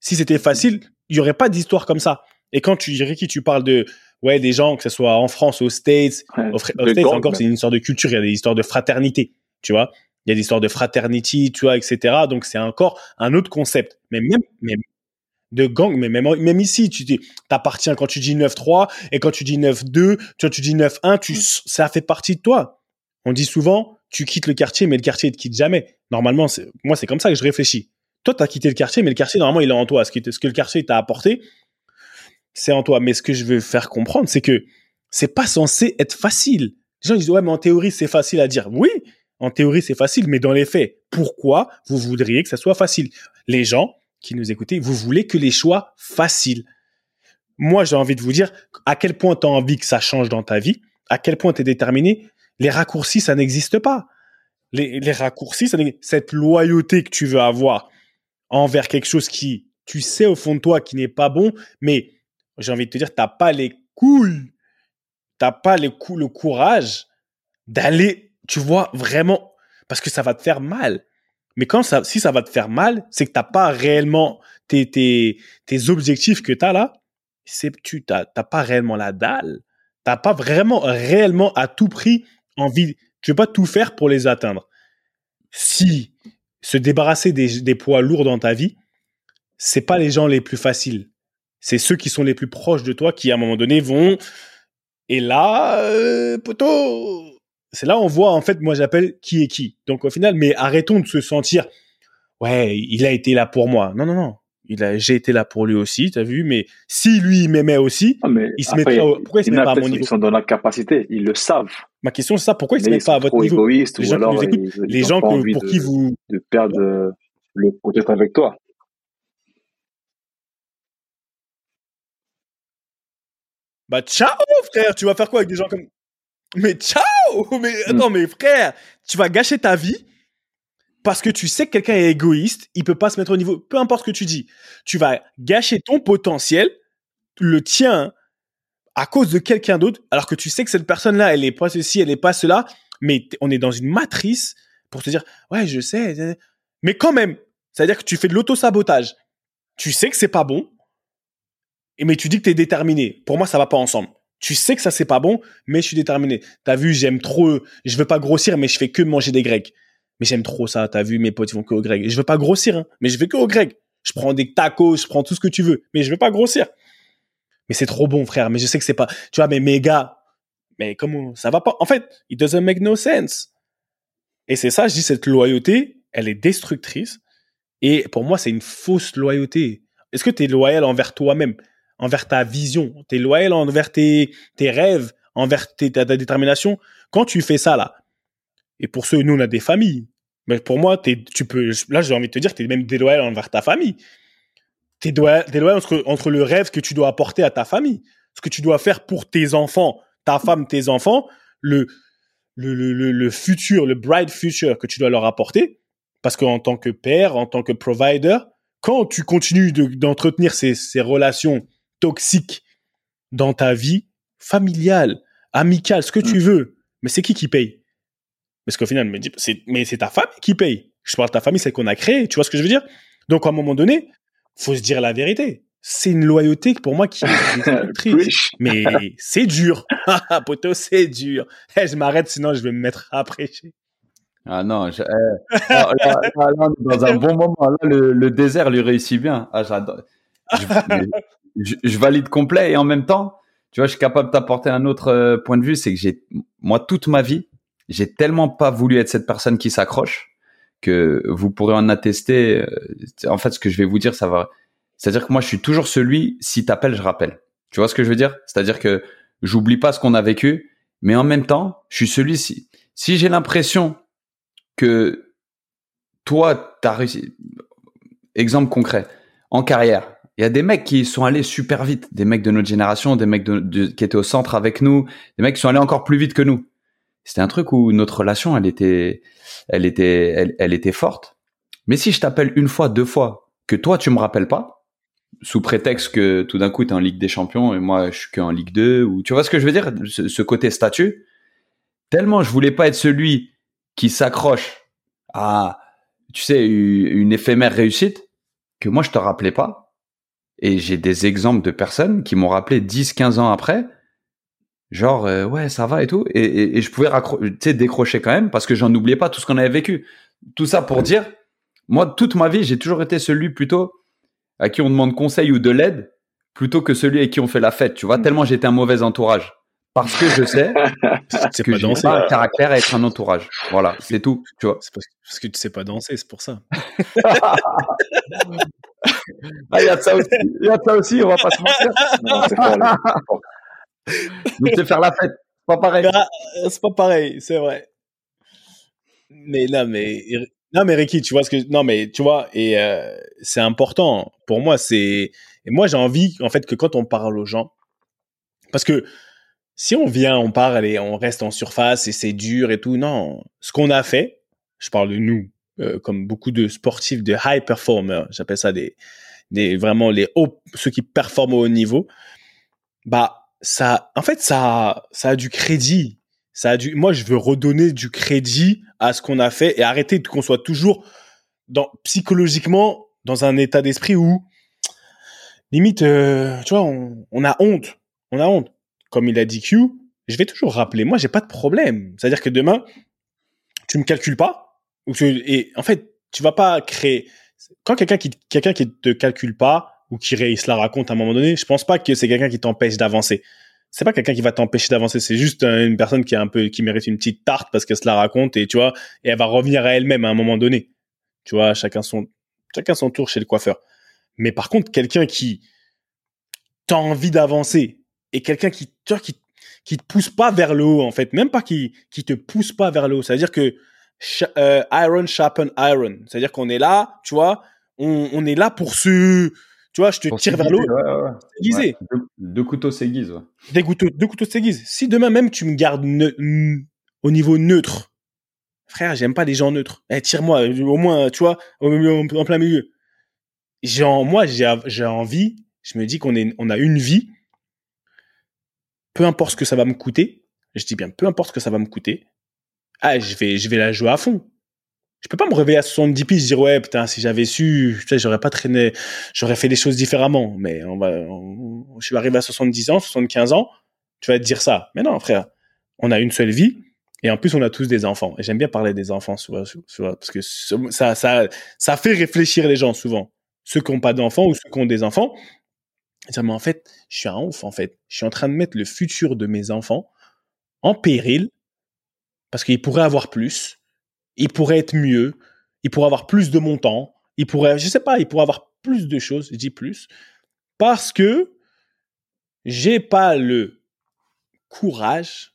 si c'était facile, il y aurait pas d'histoire comme ça. Et quand tu, Ricky, tu parles de, ouais, des gens, que ce soit en France, aux States, aux, States, encore, c'est une histoire de culture, il y a des histoires de fraternité, tu vois. Il y a des histoires de fraternity, tu vois, etc. Donc, c'est encore un autre concept. Mais même, même, de gang, mais même, même ici, tu t'appartiens quand tu dis 9-3 et quand tu dis 9-2, quand tu dis 9-1, tu, ça fait partie de toi. On dit souvent, tu quittes le quartier, mais le quartier ne te quitte jamais. Normalement, moi, c'est comme ça que je réfléchis. Toi, tu as quitté le quartier, mais le quartier, normalement, il est en toi. Ce que, ce que le quartier t'a apporté, c'est en toi. Mais ce que je veux faire comprendre, c'est que c'est pas censé être facile. Les gens disent, ouais, mais en théorie, c'est facile à dire. Oui, en théorie, c'est facile, mais dans les faits, pourquoi vous voudriez que ça soit facile? Les gens, qui nous écoutez, vous voulez que les choix faciles. Moi, j'ai envie de vous dire à quel point tu as envie que ça change dans ta vie, à quel point tu es déterminé. Les raccourcis, ça n'existe pas. Les, raccourcis, ça cette loyauté que tu veux avoir envers quelque chose qui, tu sais au fond de toi, qui n'est pas bon, mais j'ai envie de te dire, t'as pas les couilles, t'as pas les le courage d'aller, tu vois, vraiment, parce que ça va te faire mal. Mais quand ça, si ça va te faire mal, c'est que t'as pas réellement tes, tes, tes objectifs que tu as là, c'est tu t'as pas réellement la dalle. T'as pas vraiment réellement à tout prix envie. Tu veux pas tout faire pour les atteindre. Si se débarrasser des, des poids lourds dans ta vie, c'est pas les gens les plus faciles. C'est ceux qui sont les plus proches de toi qui à un moment donné vont. Et là, euh, poteau, c'est là on voit en fait moi j'appelle qui est qui. Donc au final, mais arrêtons de se sentir ouais, il a été là pour moi. Non non non. Il a, j'ai été là pour lui aussi, t'as vu, mais si lui m'aimait aussi, ah, il se mettrait, pourquoi il se met pas à mon niveau? Ils sont dans la capacité, ils le savent. Ma question c'est ça, pourquoi il se met pas à votre niveau? les gens, alors les gens que, pour qui vous, de perdre le peut-être avec toi. Bah, ciao, frère, tu vas faire quoi avec des gens comme, mais ciao Mais mm. attends, mais frère, tu vas gâcher ta vie parce que tu sais que quelqu'un est égoïste, il peut pas se mettre au niveau. Peu importe ce que tu dis, tu vas gâcher ton potentiel, le tien, à cause de quelqu'un d'autre, alors que tu sais que cette personne-là, elle est pas ceci, elle est pas cela, mais on est dans une matrice pour te dire, ouais, je sais, mais quand même, c'est-à-dire que tu fais de l'auto-sabotage. Tu sais que c'est pas bon, mais tu dis que tu es déterminé. Pour moi, ça va pas ensemble tu sais que ça c'est pas bon, mais je suis déterminé. T'as vu, j'aime trop, je veux pas grossir, mais je fais que manger des grecs. Mais j'aime trop ça, t'as vu, mes potes ils vont que au grec. Je veux pas grossir, hein, mais je vais que au grec. Je prends des tacos, je prends tout ce que tu veux, mais je veux pas grossir. Mais c'est trop bon, frère. Mais je sais que c'est pas, tu vois, mais mes gars, mais comment, ça va pas. En fait, it doesn't make no sense. Et c'est ça, je dis, cette loyauté, elle est destructrice. Et pour moi, c'est une fausse loyauté. Est-ce que tu es loyal envers toi-même? Envers ta vision, tu es loyal envers tes, tes rêves, envers ta, détermination. Quand tu fais ça là, et pour ceux, nous on a des familles, mais pour moi, tu peux, là j'ai envie de te dire, tu es même déloyal envers ta famille. Tu es déloyal entre, entre le rêve que tu dois apporter à ta famille, ce que tu dois faire pour tes enfants, ta femme, tes enfants, le, le, le, le futur, le bright future que tu dois leur apporter, parce qu'en tant que père, en tant que provider, quand tu continues d'entretenir ces, ces relations toxique dans ta vie familiale, amicale, ce que tu mm. veux. Mais c'est qui qui paye? Parce qu'au final, mais c'est ta famille qui paye. Je parle de ta famille, c'est qu'on a créé. Tu vois ce que je veux dire? Donc, à un moment donné, faut se dire la vérité. c'est une loyauté pour moi qui est triste. mais c'est dur. Poto, c'est dur. Eh, je m'arrête, sinon je vais me mettre à prêcher. Ah non, je, eh, là, dans un bon moment. Là, le, désert lui réussit bien. Ah, j'adore. Je, valide complet et en même temps, tu vois, je suis capable de t'apporter un autre euh, point de vue. C'est que j'ai, moi, toute ma vie, j'ai tellement pas voulu être cette personne qui s'accroche que vous pourrez en attester. Euh, en fait, ce que je vais vous dire, ça va. C'est-à-dire que moi, je suis toujours celui. Si t'appelles, je rappelle. Tu vois ce que je veux dire? C'est-à-dire que j'oublie pas ce qu'on a vécu, mais en même temps, je suis celui si si j'ai l'impression que toi, t'as réussi. Exemple concret en carrière. Il y a des mecs qui sont allés super vite, des mecs de notre génération, des mecs qui étaient au centre avec nous, des mecs qui sont allés encore plus vite que nous. C'était un truc où notre relation, elle était, elle était, elle, était forte. Mais si je t'appelle une fois, deux fois, que toi tu me rappelles pas, sous prétexte que tout d'un coup tu es en Ligue des Champions et moi je suis qu'en Ligue 2, ou tu vois ce que je veux dire, ce, côté statut, tellement je voulais pas être celui qui s'accroche à, tu sais, une éphémère réussite, que moi je te rappelais pas. Et j'ai des exemples de personnes qui m'ont rappelé 10, 15 ans après, genre euh, ouais ça va et tout. Et, et, je pouvais décrocher quand même parce que j'en oubliais pas tout ce qu'on avait vécu. Tout ça pour dire moi toute ma vie j'ai toujours été celui plutôt à qui on demande conseil ou de l'aide plutôt que celui à qui on fait la fête tu vois. Mm. tellement j'étais un mauvais entourage. Parce que je sais que j'ai pas un caractère à être un entourage. Voilà c'est tout tu vois. c'est parce, que tu sais pas danser c'est pour ça ah, il y a ça aussi il y a ça aussi on va pas se mentir nous c'est faire la fête. C'est pas pareil. Ah, c'est pas pareil, c'est vrai. Mais non, mais non, mais Ricky, tu vois ce que non, mais tu vois, et euh, c'est important pour moi. C'est et moi j'ai envie en fait que quand on parle aux gens, parce que si on vient, on parle et on reste en surface et c'est dur et tout, non. Ce qu'on a fait, je parle de nous, euh, comme beaucoup de sportifs, de high performers, j'appelle ça des, des vraiment les hauts, ceux qui performent au haut niveau. Bah, ça, en fait, ça, ça a du crédit. Ça a du, moi, je veux redonner du crédit à ce qu'on a fait et arrêter qu'on soit toujours dans, psychologiquement dans un état d'esprit où, limite, euh, tu vois, on, on, a honte. On a honte. Comme il a dit Q, je vais toujours rappeler. Moi, j'ai pas de problème. C'est-à-dire que demain, tu me calcules pas. Et en fait, tu vas pas créer. Quand quelqu'un qui, quelqu'un qui te calcule pas, ou qui se la raconte à un moment donné, je pense pas que c'est quelqu'un qui t'empêche d'avancer. C'est pas quelqu'un qui va t'empêcher d'avancer, c'est juste une personne qui est un peu qui mérite une petite tarte parce qu'elle se la raconte et tu vois, et elle va revenir à elle-même à un moment donné. Tu vois, chacun son chacun son tour chez le coiffeur. Mais par contre, quelqu'un qui t'a envie d'avancer et quelqu'un qui tu vois, qui qui te pousse pas vers le haut en fait, même pas qui qui te pousse pas vers le haut, c'est-à-dire que euh, iron sharpen iron, c'est-à-dire qu'on est là, tu vois, on, on est là pour se tu vois, je te tire vers l'eau. Ouais, deux, couteaux s'aiguisent. Des couteaux, deux couteaux s'aiguisent. Si demain même tu me gardes au niveau neutre, frère, j'aime pas les gens neutres. Eh, tire-moi, au moins, tu vois, en, plein milieu. Genre, moi, j'ai envie, je me dis qu'on est, on a une vie. Peu importe ce que ça va me coûter. Je dis bien, peu importe ce que ça va me coûter. Ah, je vais, je vais la jouer à fond. Je peux pas me réveiller à 70 piges dire ouais putain si j'avais su j'aurais pas traîné j'aurais fait les choses différemment. Mais on va je suis arrivé à 70 ans 75 ans tu vas te dire ça. Mais non frère on a une seule vie et en plus on a tous des enfants. Et j'aime bien parler des enfants souvent, parce que ça ça ça fait réfléchir les gens souvent. Ceux qui ont pas d'enfants ou ceux qui ont des enfants dire mais en fait je suis un ouf en fait. Je suis en train de mettre le futur de mes enfants en péril parce qu'ils pourraient avoir plus il pourrait être mieux, il pourrait avoir plus de montants, il pourrait, je sais pas, il pourrait avoir plus de choses, je dis plus, parce que j'ai pas le courage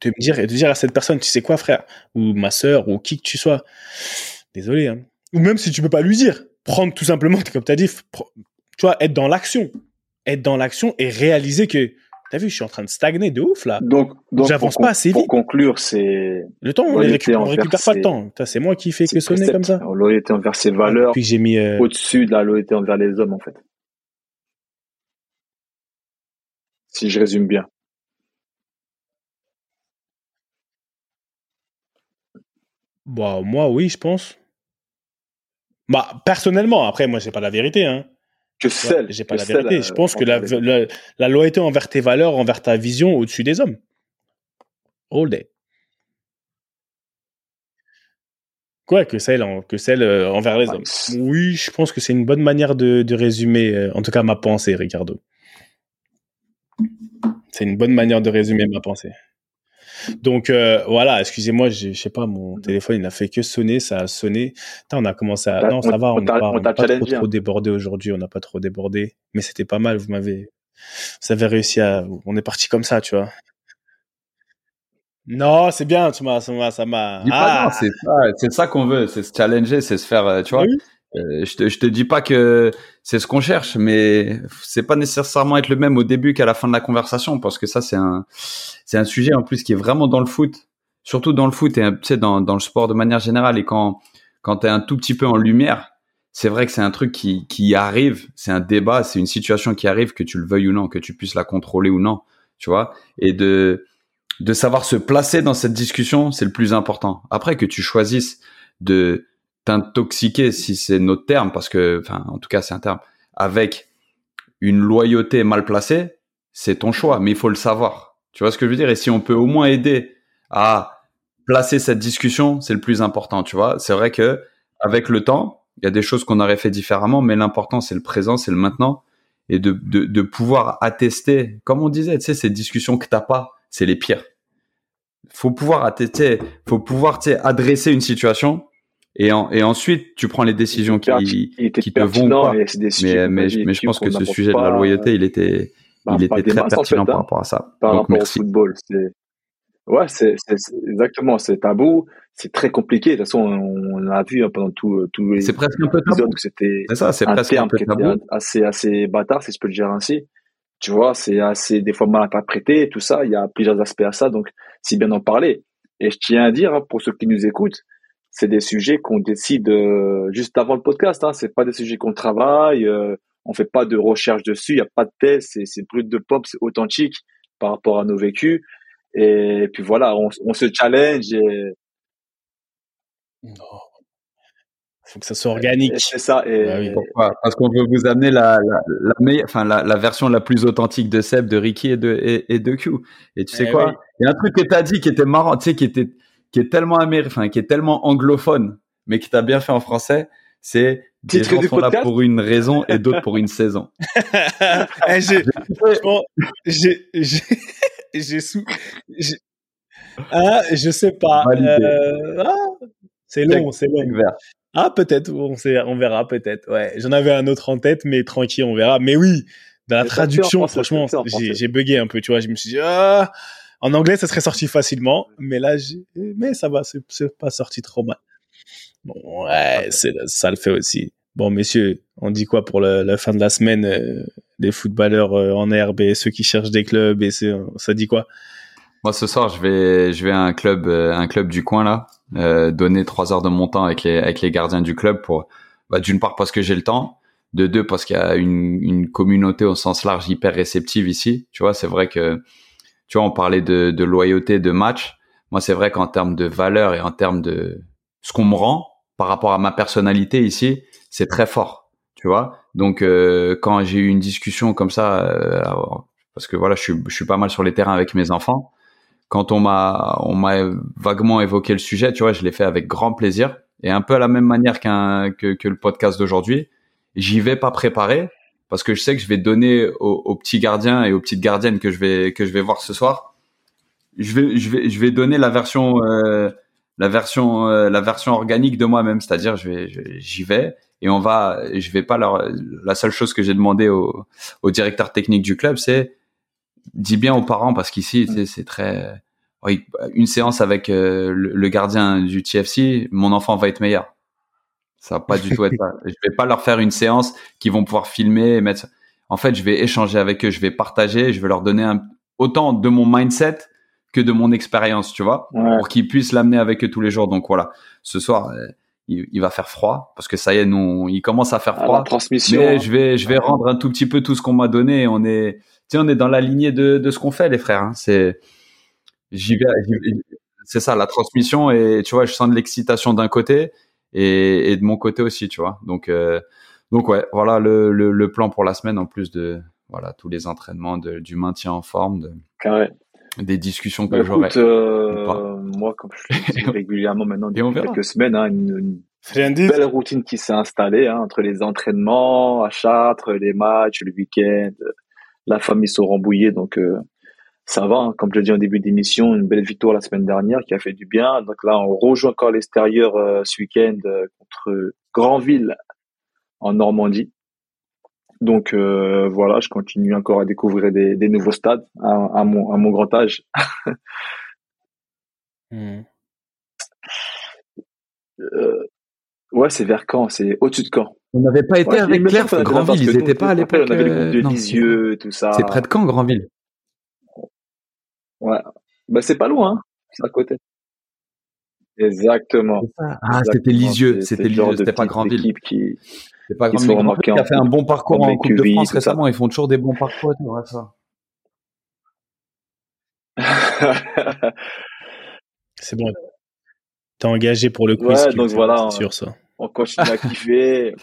de me dire, de dire à cette personne, tu sais quoi, frère, ou ma sœur, ou qui que tu sois, désolé, hein. ou même si tu peux pas lui dire, prendre tout simplement, comme tu as dit, tu être dans l'action, être dans l'action et réaliser que T'as vu, je suis en train de stagner de ouf là. Donc, donc j'avance pas assez vite. Pour conclure, c'est le temps. On, récupère, récupère pas le temps. C'est moi qui fais que sonner comme ça. Loyauté envers ses valeurs. Puis j'ai mis euh, au-dessus de la loyauté envers les hommes en fait. Si je résume bien. Bah moi oui, je pense. Bah personnellement, après moi c'est pas la vérité hein. Que celle. J'ai pas la vérité. je pense que la, la, loyauté envers tes valeurs, envers ta vision au-dessus des hommes. All day. Quoi que celle, que celle euh, envers les hommes. Oui, je pense que c'est une bonne manière de, de résumer, euh, en tout cas ma pensée, Ricardo. C'est une bonne manière de résumer ma pensée. Donc euh, voilà, excusez-moi, je sais pas, mon téléphone il n'a fait que sonner, ça a sonné. on a commencé à, non ça va, on n'a pas, trop, trop débordé aujourd'hui, on n'a pas trop débordé, mais c'était pas mal. Vous m'avez, vous avez réussi à, on est parti comme ça, tu vois. Non, c'est bien, tu m'as, ça m'a, ça m'a. Ah. c'est ça, c'est ça qu'on veut, c'est se challenger, c'est se faire, euh, tu vois. Euh, je te, je te dis pas que c'est ce qu'on cherche, mais c'est pas nécessairement être le même au début qu'à la fin de la conversation, parce que ça c'est un, c'est un sujet en plus qui est vraiment dans le foot, surtout dans le foot et tu sais dans, dans le sport de manière générale. Et quand quand t'es un tout petit peu en lumière, c'est vrai que c'est un truc qui qui arrive, c'est un débat, c'est une situation qui arrive que tu le veuilles ou non, que tu puisses la contrôler ou non, tu vois, et de de savoir se placer dans cette discussion, c'est le plus important. Après que tu choisisses de t'intoxiquer, si c'est notre terme, parce que, enfin, en tout cas, c'est un terme, avec une loyauté mal placée, c'est ton choix, mais il faut le savoir. Tu vois ce que je veux dire? Et si on peut au moins aider à placer cette discussion, c'est le plus important, tu vois? C'est vrai que, avec le temps, il y a des choses qu'on aurait fait différemment, mais l'important, c'est le présent, c'est le maintenant. Et de, de, de pouvoir attester, comme on disait, tu sais, ces discussions que t'as pas, c'est les pires. Faut pouvoir attester, faut pouvoir, tu sais, adresser une situation et, et ensuite, tu prends les décisions qui, qui te vont pas. Mais, mais, mais, je pense que ce sujet de la loyauté, il était, bah, il était très pertinent par hein. rapport à ça. Par Donc, rapport merci. au football. Ouais, c'est exactement, c'est tabou, c'est très compliqué. De toute façon, on, a vu hein, pendant tout, tout les presque un peu tabou. c'était un terme qui était assez, assez bâtard, si je peux le dire ainsi. Tu vois, c'est assez des fois mal interprété, tout ça. Il y a plusieurs aspects à ça, donc si bien en parler. Et je tiens à dire hein, pour ceux qui nous écoutent, c'est des sujets qu'on décide euh, juste avant le podcast. Hein. C'est pas des sujets qu'on travaille. Euh, on fait pas de recherche dessus. Il y a pas de test. C'est, brut de pop. C'est authentique par rapport à nos vécus. Et puis voilà, on, on se challenge. Et... Non. Faut que ça soit organique. c'est ça. Et... Bah oui, pourquoi? Parce qu'on veut vous amener la, la, la meilleure, enfin la, la, version la plus authentique de Seb, de Ricky et de et, et de Q. Et tu sais eh quoi Il y a un truc que tu as dit qui était marrant, tu sais, qui était qui est tellement américain, qui est tellement anglophone, mais qui t'a bien fait en français, c'est des gens sont là pour une raison et d'autres pour une saison. Eh, j'ai, j'ai, j'ai, sous, ah, je sais pas. Euh, ah, c'est long, c'est long. Ah, peut-être, on, on verra peut-être. Ouais, j'en avais un autre en tête, mais tranquille, on verra. Mais oui, dans la traduction, franchement, j'ai, j'ai bugué un peu, tu vois. Je me suis dit, ah, en anglais, ça serait sorti facilement, mais là, mais ça va, c'est pas sorti trop mal. Bon, ouais, ça le fait aussi. Bon, messieurs, on dit quoi pour la, fin de la semaine euh, Les footballeurs euh, en herbe et ceux qui cherchent des clubs et ça dit quoi? Moi, ce soir, je vais, je vais à un club, euh, un club du coin là, donner trois heures de mon temps avec les, avec les gardiens du club pour, bah, d'une part parce que j'ai le temps, de deux parce qu'il y a une, une communauté au sens large hyper réceptive ici. Tu vois, c'est vrai que tu vois, on parlait de, de loyauté, de match. Moi, c'est vrai qu'en termes de valeur et en termes de ce qu'on me rend par rapport à ma personnalité ici, c'est très fort, tu vois. Donc, euh, quand j'ai eu une discussion comme ça, euh, parce que voilà, je suis, je suis pas mal sur les terrains avec mes enfants, quand on m'a, on m'a vaguement évoqué le sujet, tu vois, je l'ai fait avec grand plaisir et un peu à la même manière qu'un que, que le podcast d'aujourd'hui. J'y vais pas préparé, parce que je sais que je vais donner aux, petits gardiens et aux petites gardiennes que je vais que je vais voir ce soir. Je vais je vais je vais donner la version euh, la version euh, la version organique de moi-même, c'est-à-dire je vais j'y vais et on va je vais pas leur la seule chose que j'ai demandé au, au directeur technique du club c'est dis bien aux parents parce qu'ici c'est très une séance avec euh, le, gardien du TFC, mon enfant va être meilleur. Ça va pas du tout être ça. Je vais pas leur faire une séance qui vont pouvoir filmer et mettre. En fait, je vais échanger avec eux, je vais partager, je vais leur donner un... autant de mon mindset que de mon expérience, tu vois, pour qu'ils puissent l'amener avec eux tous les jours. Donc voilà, ce soir, euh, il, va faire froid parce que ça y est, nous, il commence à faire froid. transmission. Mais hein. je vais, je vais rendre un tout petit peu tout ce qu'on m'a donné. On est, tu on est dans la lignée de, de ce qu'on fait, les frères. Hein. C'est, j'y vais, c'est ça, la transmission et tu vois, je sens de l'excitation d'un côté et, et, de mon côté aussi, tu vois. Donc, euh, Donc ouais, voilà le, le, le, plan pour la semaine en plus de voilà tous les entraînements, de, du maintien en forme, de, des discussions que bah, j'aurai. Euh, moi, comme je fais régulièrement maintenant depuis quelques semaines, hein, une, une belle routine qui s'est installée hein, entre les entraînements à Chartres, les matchs, le week-end. La famille se rembouillée, donc euh, ça va. Hein. Comme je l'ai dit en début d'émission, une belle victoire la semaine dernière qui a fait du bien. Donc là, on rejoue encore l'extérieur euh, ce week-end contre Grandville en Normandie. Donc euh, voilà, je continue encore à découvrir des, des nouveaux stades à, à, mon, à mon grand âge. Hmm. euh, ouais, c'est vers Caen, c'est au-dessus de Caen. On n'avait pas été avec Claire, Grandville, ils n'étaient pas à l'époque. On avait le groupe de euh, Lisieux, tout ça. C'est près de Caen, Grandville. Ouais, bah c'est pas loin, hein. c'est à côté. Exactement. Ah, c'était Lisieux, c'était Lisieux, c'était pas Grandville. Qui, c'est pas mais qui a fait un bon parcours en Coupe de France récemment. Ils font toujours des bons parcours tout, ouais, ça. c'est bon. T'es engagé pour le quiz. Ouais, donc voilà. Sur ça. On continue à kiffer.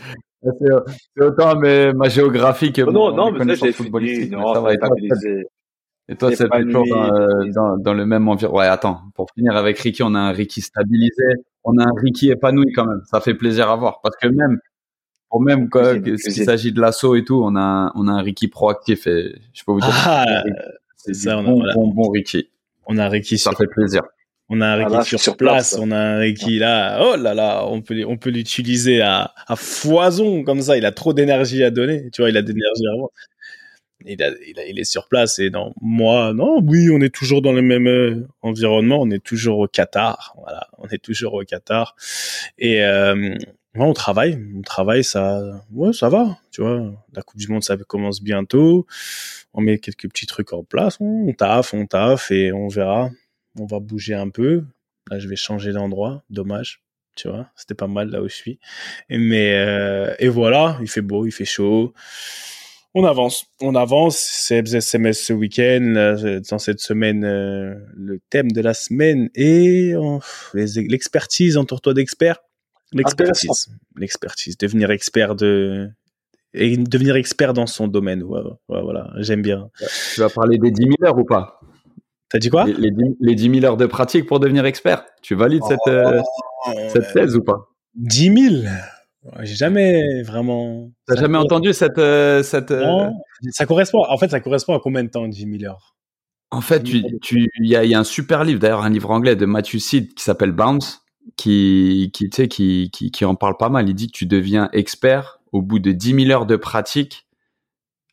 c'est autant mais ma géographie que non, non, mais ça, j'ai fini. Non, ça va être et toi, c'est toujours dans, dans, dans, le même environnement. Ouais, attends, pour finir avec Ricky, on a un Ricky stabilisé, on a un Ricky épanoui quand même. Ça fait plaisir à voir parce que même même quoi, s'il s'agit de l'assaut et tout, on a, on a un Ricky proactif et je peux vous dire. Ah, c'est ça, on a, bon, bon, Ricky. On a un Ricky ça fait plaisir. On a un ah, Ricky sur, place, on a un Ricky là, oh là là, on peut, on peut l'utiliser à, à foison comme ça. Il a trop d'énergie à donner, tu vois, il a d'énergie à voir. Il, est sur place et non, moi, non, oui, on est toujours dans le même euh, environnement, on est toujours au Qatar, voilà, on est toujours au Qatar et euh, on travaille, on travaille, ça, ouais, ça va, tu vois. La Coupe du Monde, ça commence bientôt. On met quelques petits trucs en place, on taffe, on taffe et on verra. On va bouger un peu. Là, je vais changer d'endroit. Dommage, tu vois. C'était pas mal là où je suis. Mais euh, et voilà, il fait beau, il fait chaud. On avance, on avance. C'est SMS ce week-end. Dans cette semaine, euh, le thème de la semaine est oh, l'expertise. Entoure-toi d'experts L'expertise, l'expertise, devenir expert de et devenir expert dans son domaine. voilà, j'aime bien. Tu vas parler des 10 000 heures ou pas? T'as dit quoi? Les, les, 10 000 heures de pratique pour devenir expert. Tu valides cette, euh, oh, cette thèse ou pas? 10 000 J'ai jamais vraiment. T'as jamais entendu cette. Euh, cette euh, ça correspond. En fait, ça correspond à combien de temps 10 000 heures En fait, il tu, y, a, y a un super livre, d'ailleurs, un livre anglais de Matthew Seed qui s'appelle Bounce qui, qui, tu qui, qui, qui en parle pas mal. Il dit que tu deviens expert au bout de 10 000 heures de pratique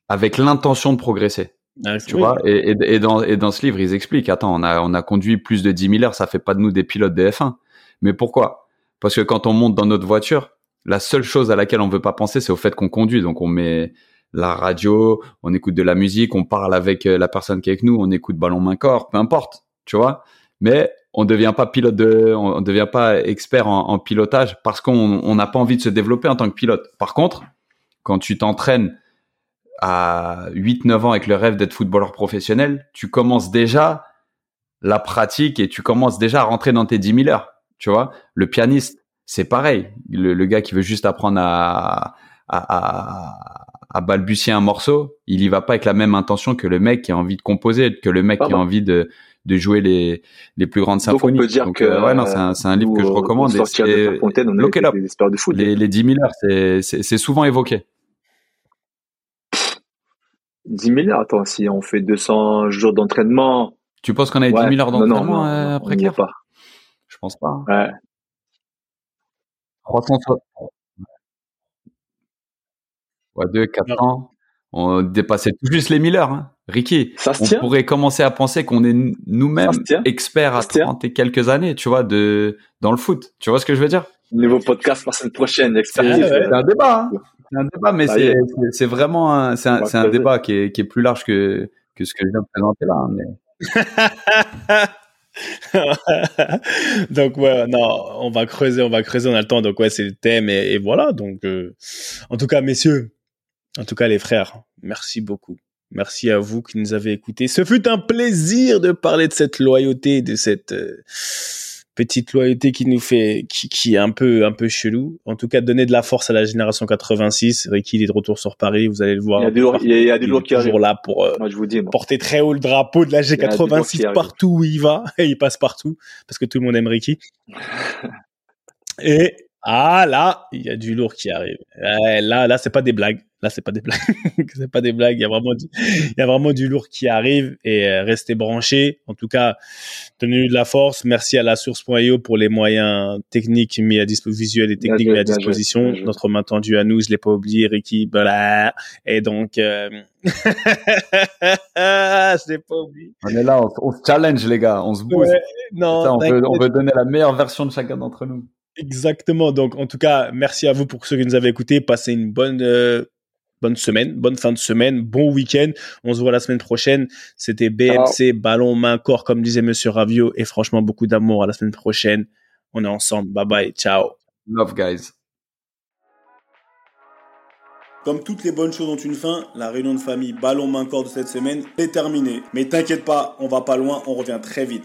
avec l'intention de progresser. Ah, tu vois, et, et, et, dans, et dans ce livre, ils expliquent, attends, on a, on a conduit plus de 10 000 heures, ça fait pas de nous des pilotes de F1. Mais pourquoi? Parce que quand on monte dans notre voiture, la seule chose à laquelle on veut pas penser, c'est au fait qu'on conduit. Donc on met la radio, on écoute de la musique, on parle avec euh, la personne qui est avec nous, on écoute ballon main corps, peu importe, tu vois. Mais on devient pas pilote de, on devient pas expert en, pilotage parce qu'on n'a pas envie de se développer en tant que pilote. Par contre, quand tu t'entraînes à 8-9 ans avec le rêve d'être footballeur professionnel, tu commences déjà la pratique et tu commences déjà à rentrer dans tes 10 000 heures. Tu vois, le pianiste, c'est pareil. Le, gars qui veut juste apprendre à, à, à, balbutier un morceau, il y va pas avec la même intention que le mec qui a envie de composer, que le mec qui a envie de, de jouer les, les plus grandes symphonies. Donc on peut dire que euh, ouais, non, c'est un, c'est un livre que je recommande. Et c'est, de Fontaine, on des de foot. Les, les 10 000 heures, c'est, c'est, c'est souvent évoqué. 10 000 heures, attends, si on fait 200 jours d'entraînement. Tu penses qu'on a 10 000 heures d'entraînement non, non, euh, après Claire? pas. Je pense pas. Ouais. 360. Ouais, 2, 4 ans. On dépassait tout juste les 1000 heures. Hein. Ricky, on pourrait commencer à penser qu'on est nous-mêmes experts à 30 et quelques années, tu vois, de dans le foot. Tu vois ce que je veux dire? Nouveau podcast la semaine prochaine, expertise. C'est un débat, hein. c'est un débat, mais c'est vraiment un c'est un, un débat qui est, qui est plus large que que ce que je viens de présenter là. Hein, mais... donc ouais, non, on va creuser, on va creuser, on a le temps. Donc ouais, c'est le thème et, voilà. Donc euh, en tout cas, messieurs, en tout cas les frères, merci beaucoup. Merci à vous qui nous avez écoutés. Ce fut un plaisir de parler de cette loyauté, de cette euh, petite loyauté qui nous fait, qui, qui est un peu, un peu chelou. En tout cas, donner de la force à la génération 86. Ricky, il est de retour sur Paris. Vous allez le voir. Il y a des il y a des lourds qui toujours là pour moi, je vous dis, moi. porter très haut le drapeau de la G86 partout où il va. Et il passe partout parce que tout le monde aime Ricky. Et ah là, il y a du lourd qui arrive. là, là, c'est pas des blagues. Là, c'est pas des blagues. c'est pas des blagues. Il y a vraiment, du, il y a vraiment du lourd qui arrive et euh, restez branchés. En tout cas, tenez de la force. Merci à la source.io pour les moyens techniques mis à disposition, visuels et techniques mis à disposition. Notre main tendue à nous, je l'ai pas oublié, Ricky. Voilà. Et donc, euh... je l'ai pas oublié. On est là, on, se challenge, les gars. On se bouge. non, on veut, on veut donner la meilleure version de chacun d'entre nous. Exactement. Donc, en tout cas, merci à vous pour ceux qui nous avez écoutés. Passez une bonne, euh, bonne semaine, bonne fin de semaine, bon week-end. On se voit la semaine prochaine. C'était BMC, ballon, main, corps, comme disait Monsieur Ravio. Et franchement, beaucoup d'amour à la semaine prochaine. On est ensemble. Bye bye. Ciao. Love, guys. Comme toutes les bonnes choses ont une fin, la réunion de famille ballon main corps de cette semaine est terminée. Mais t'inquiète pas, on va pas loin, on revient très vite.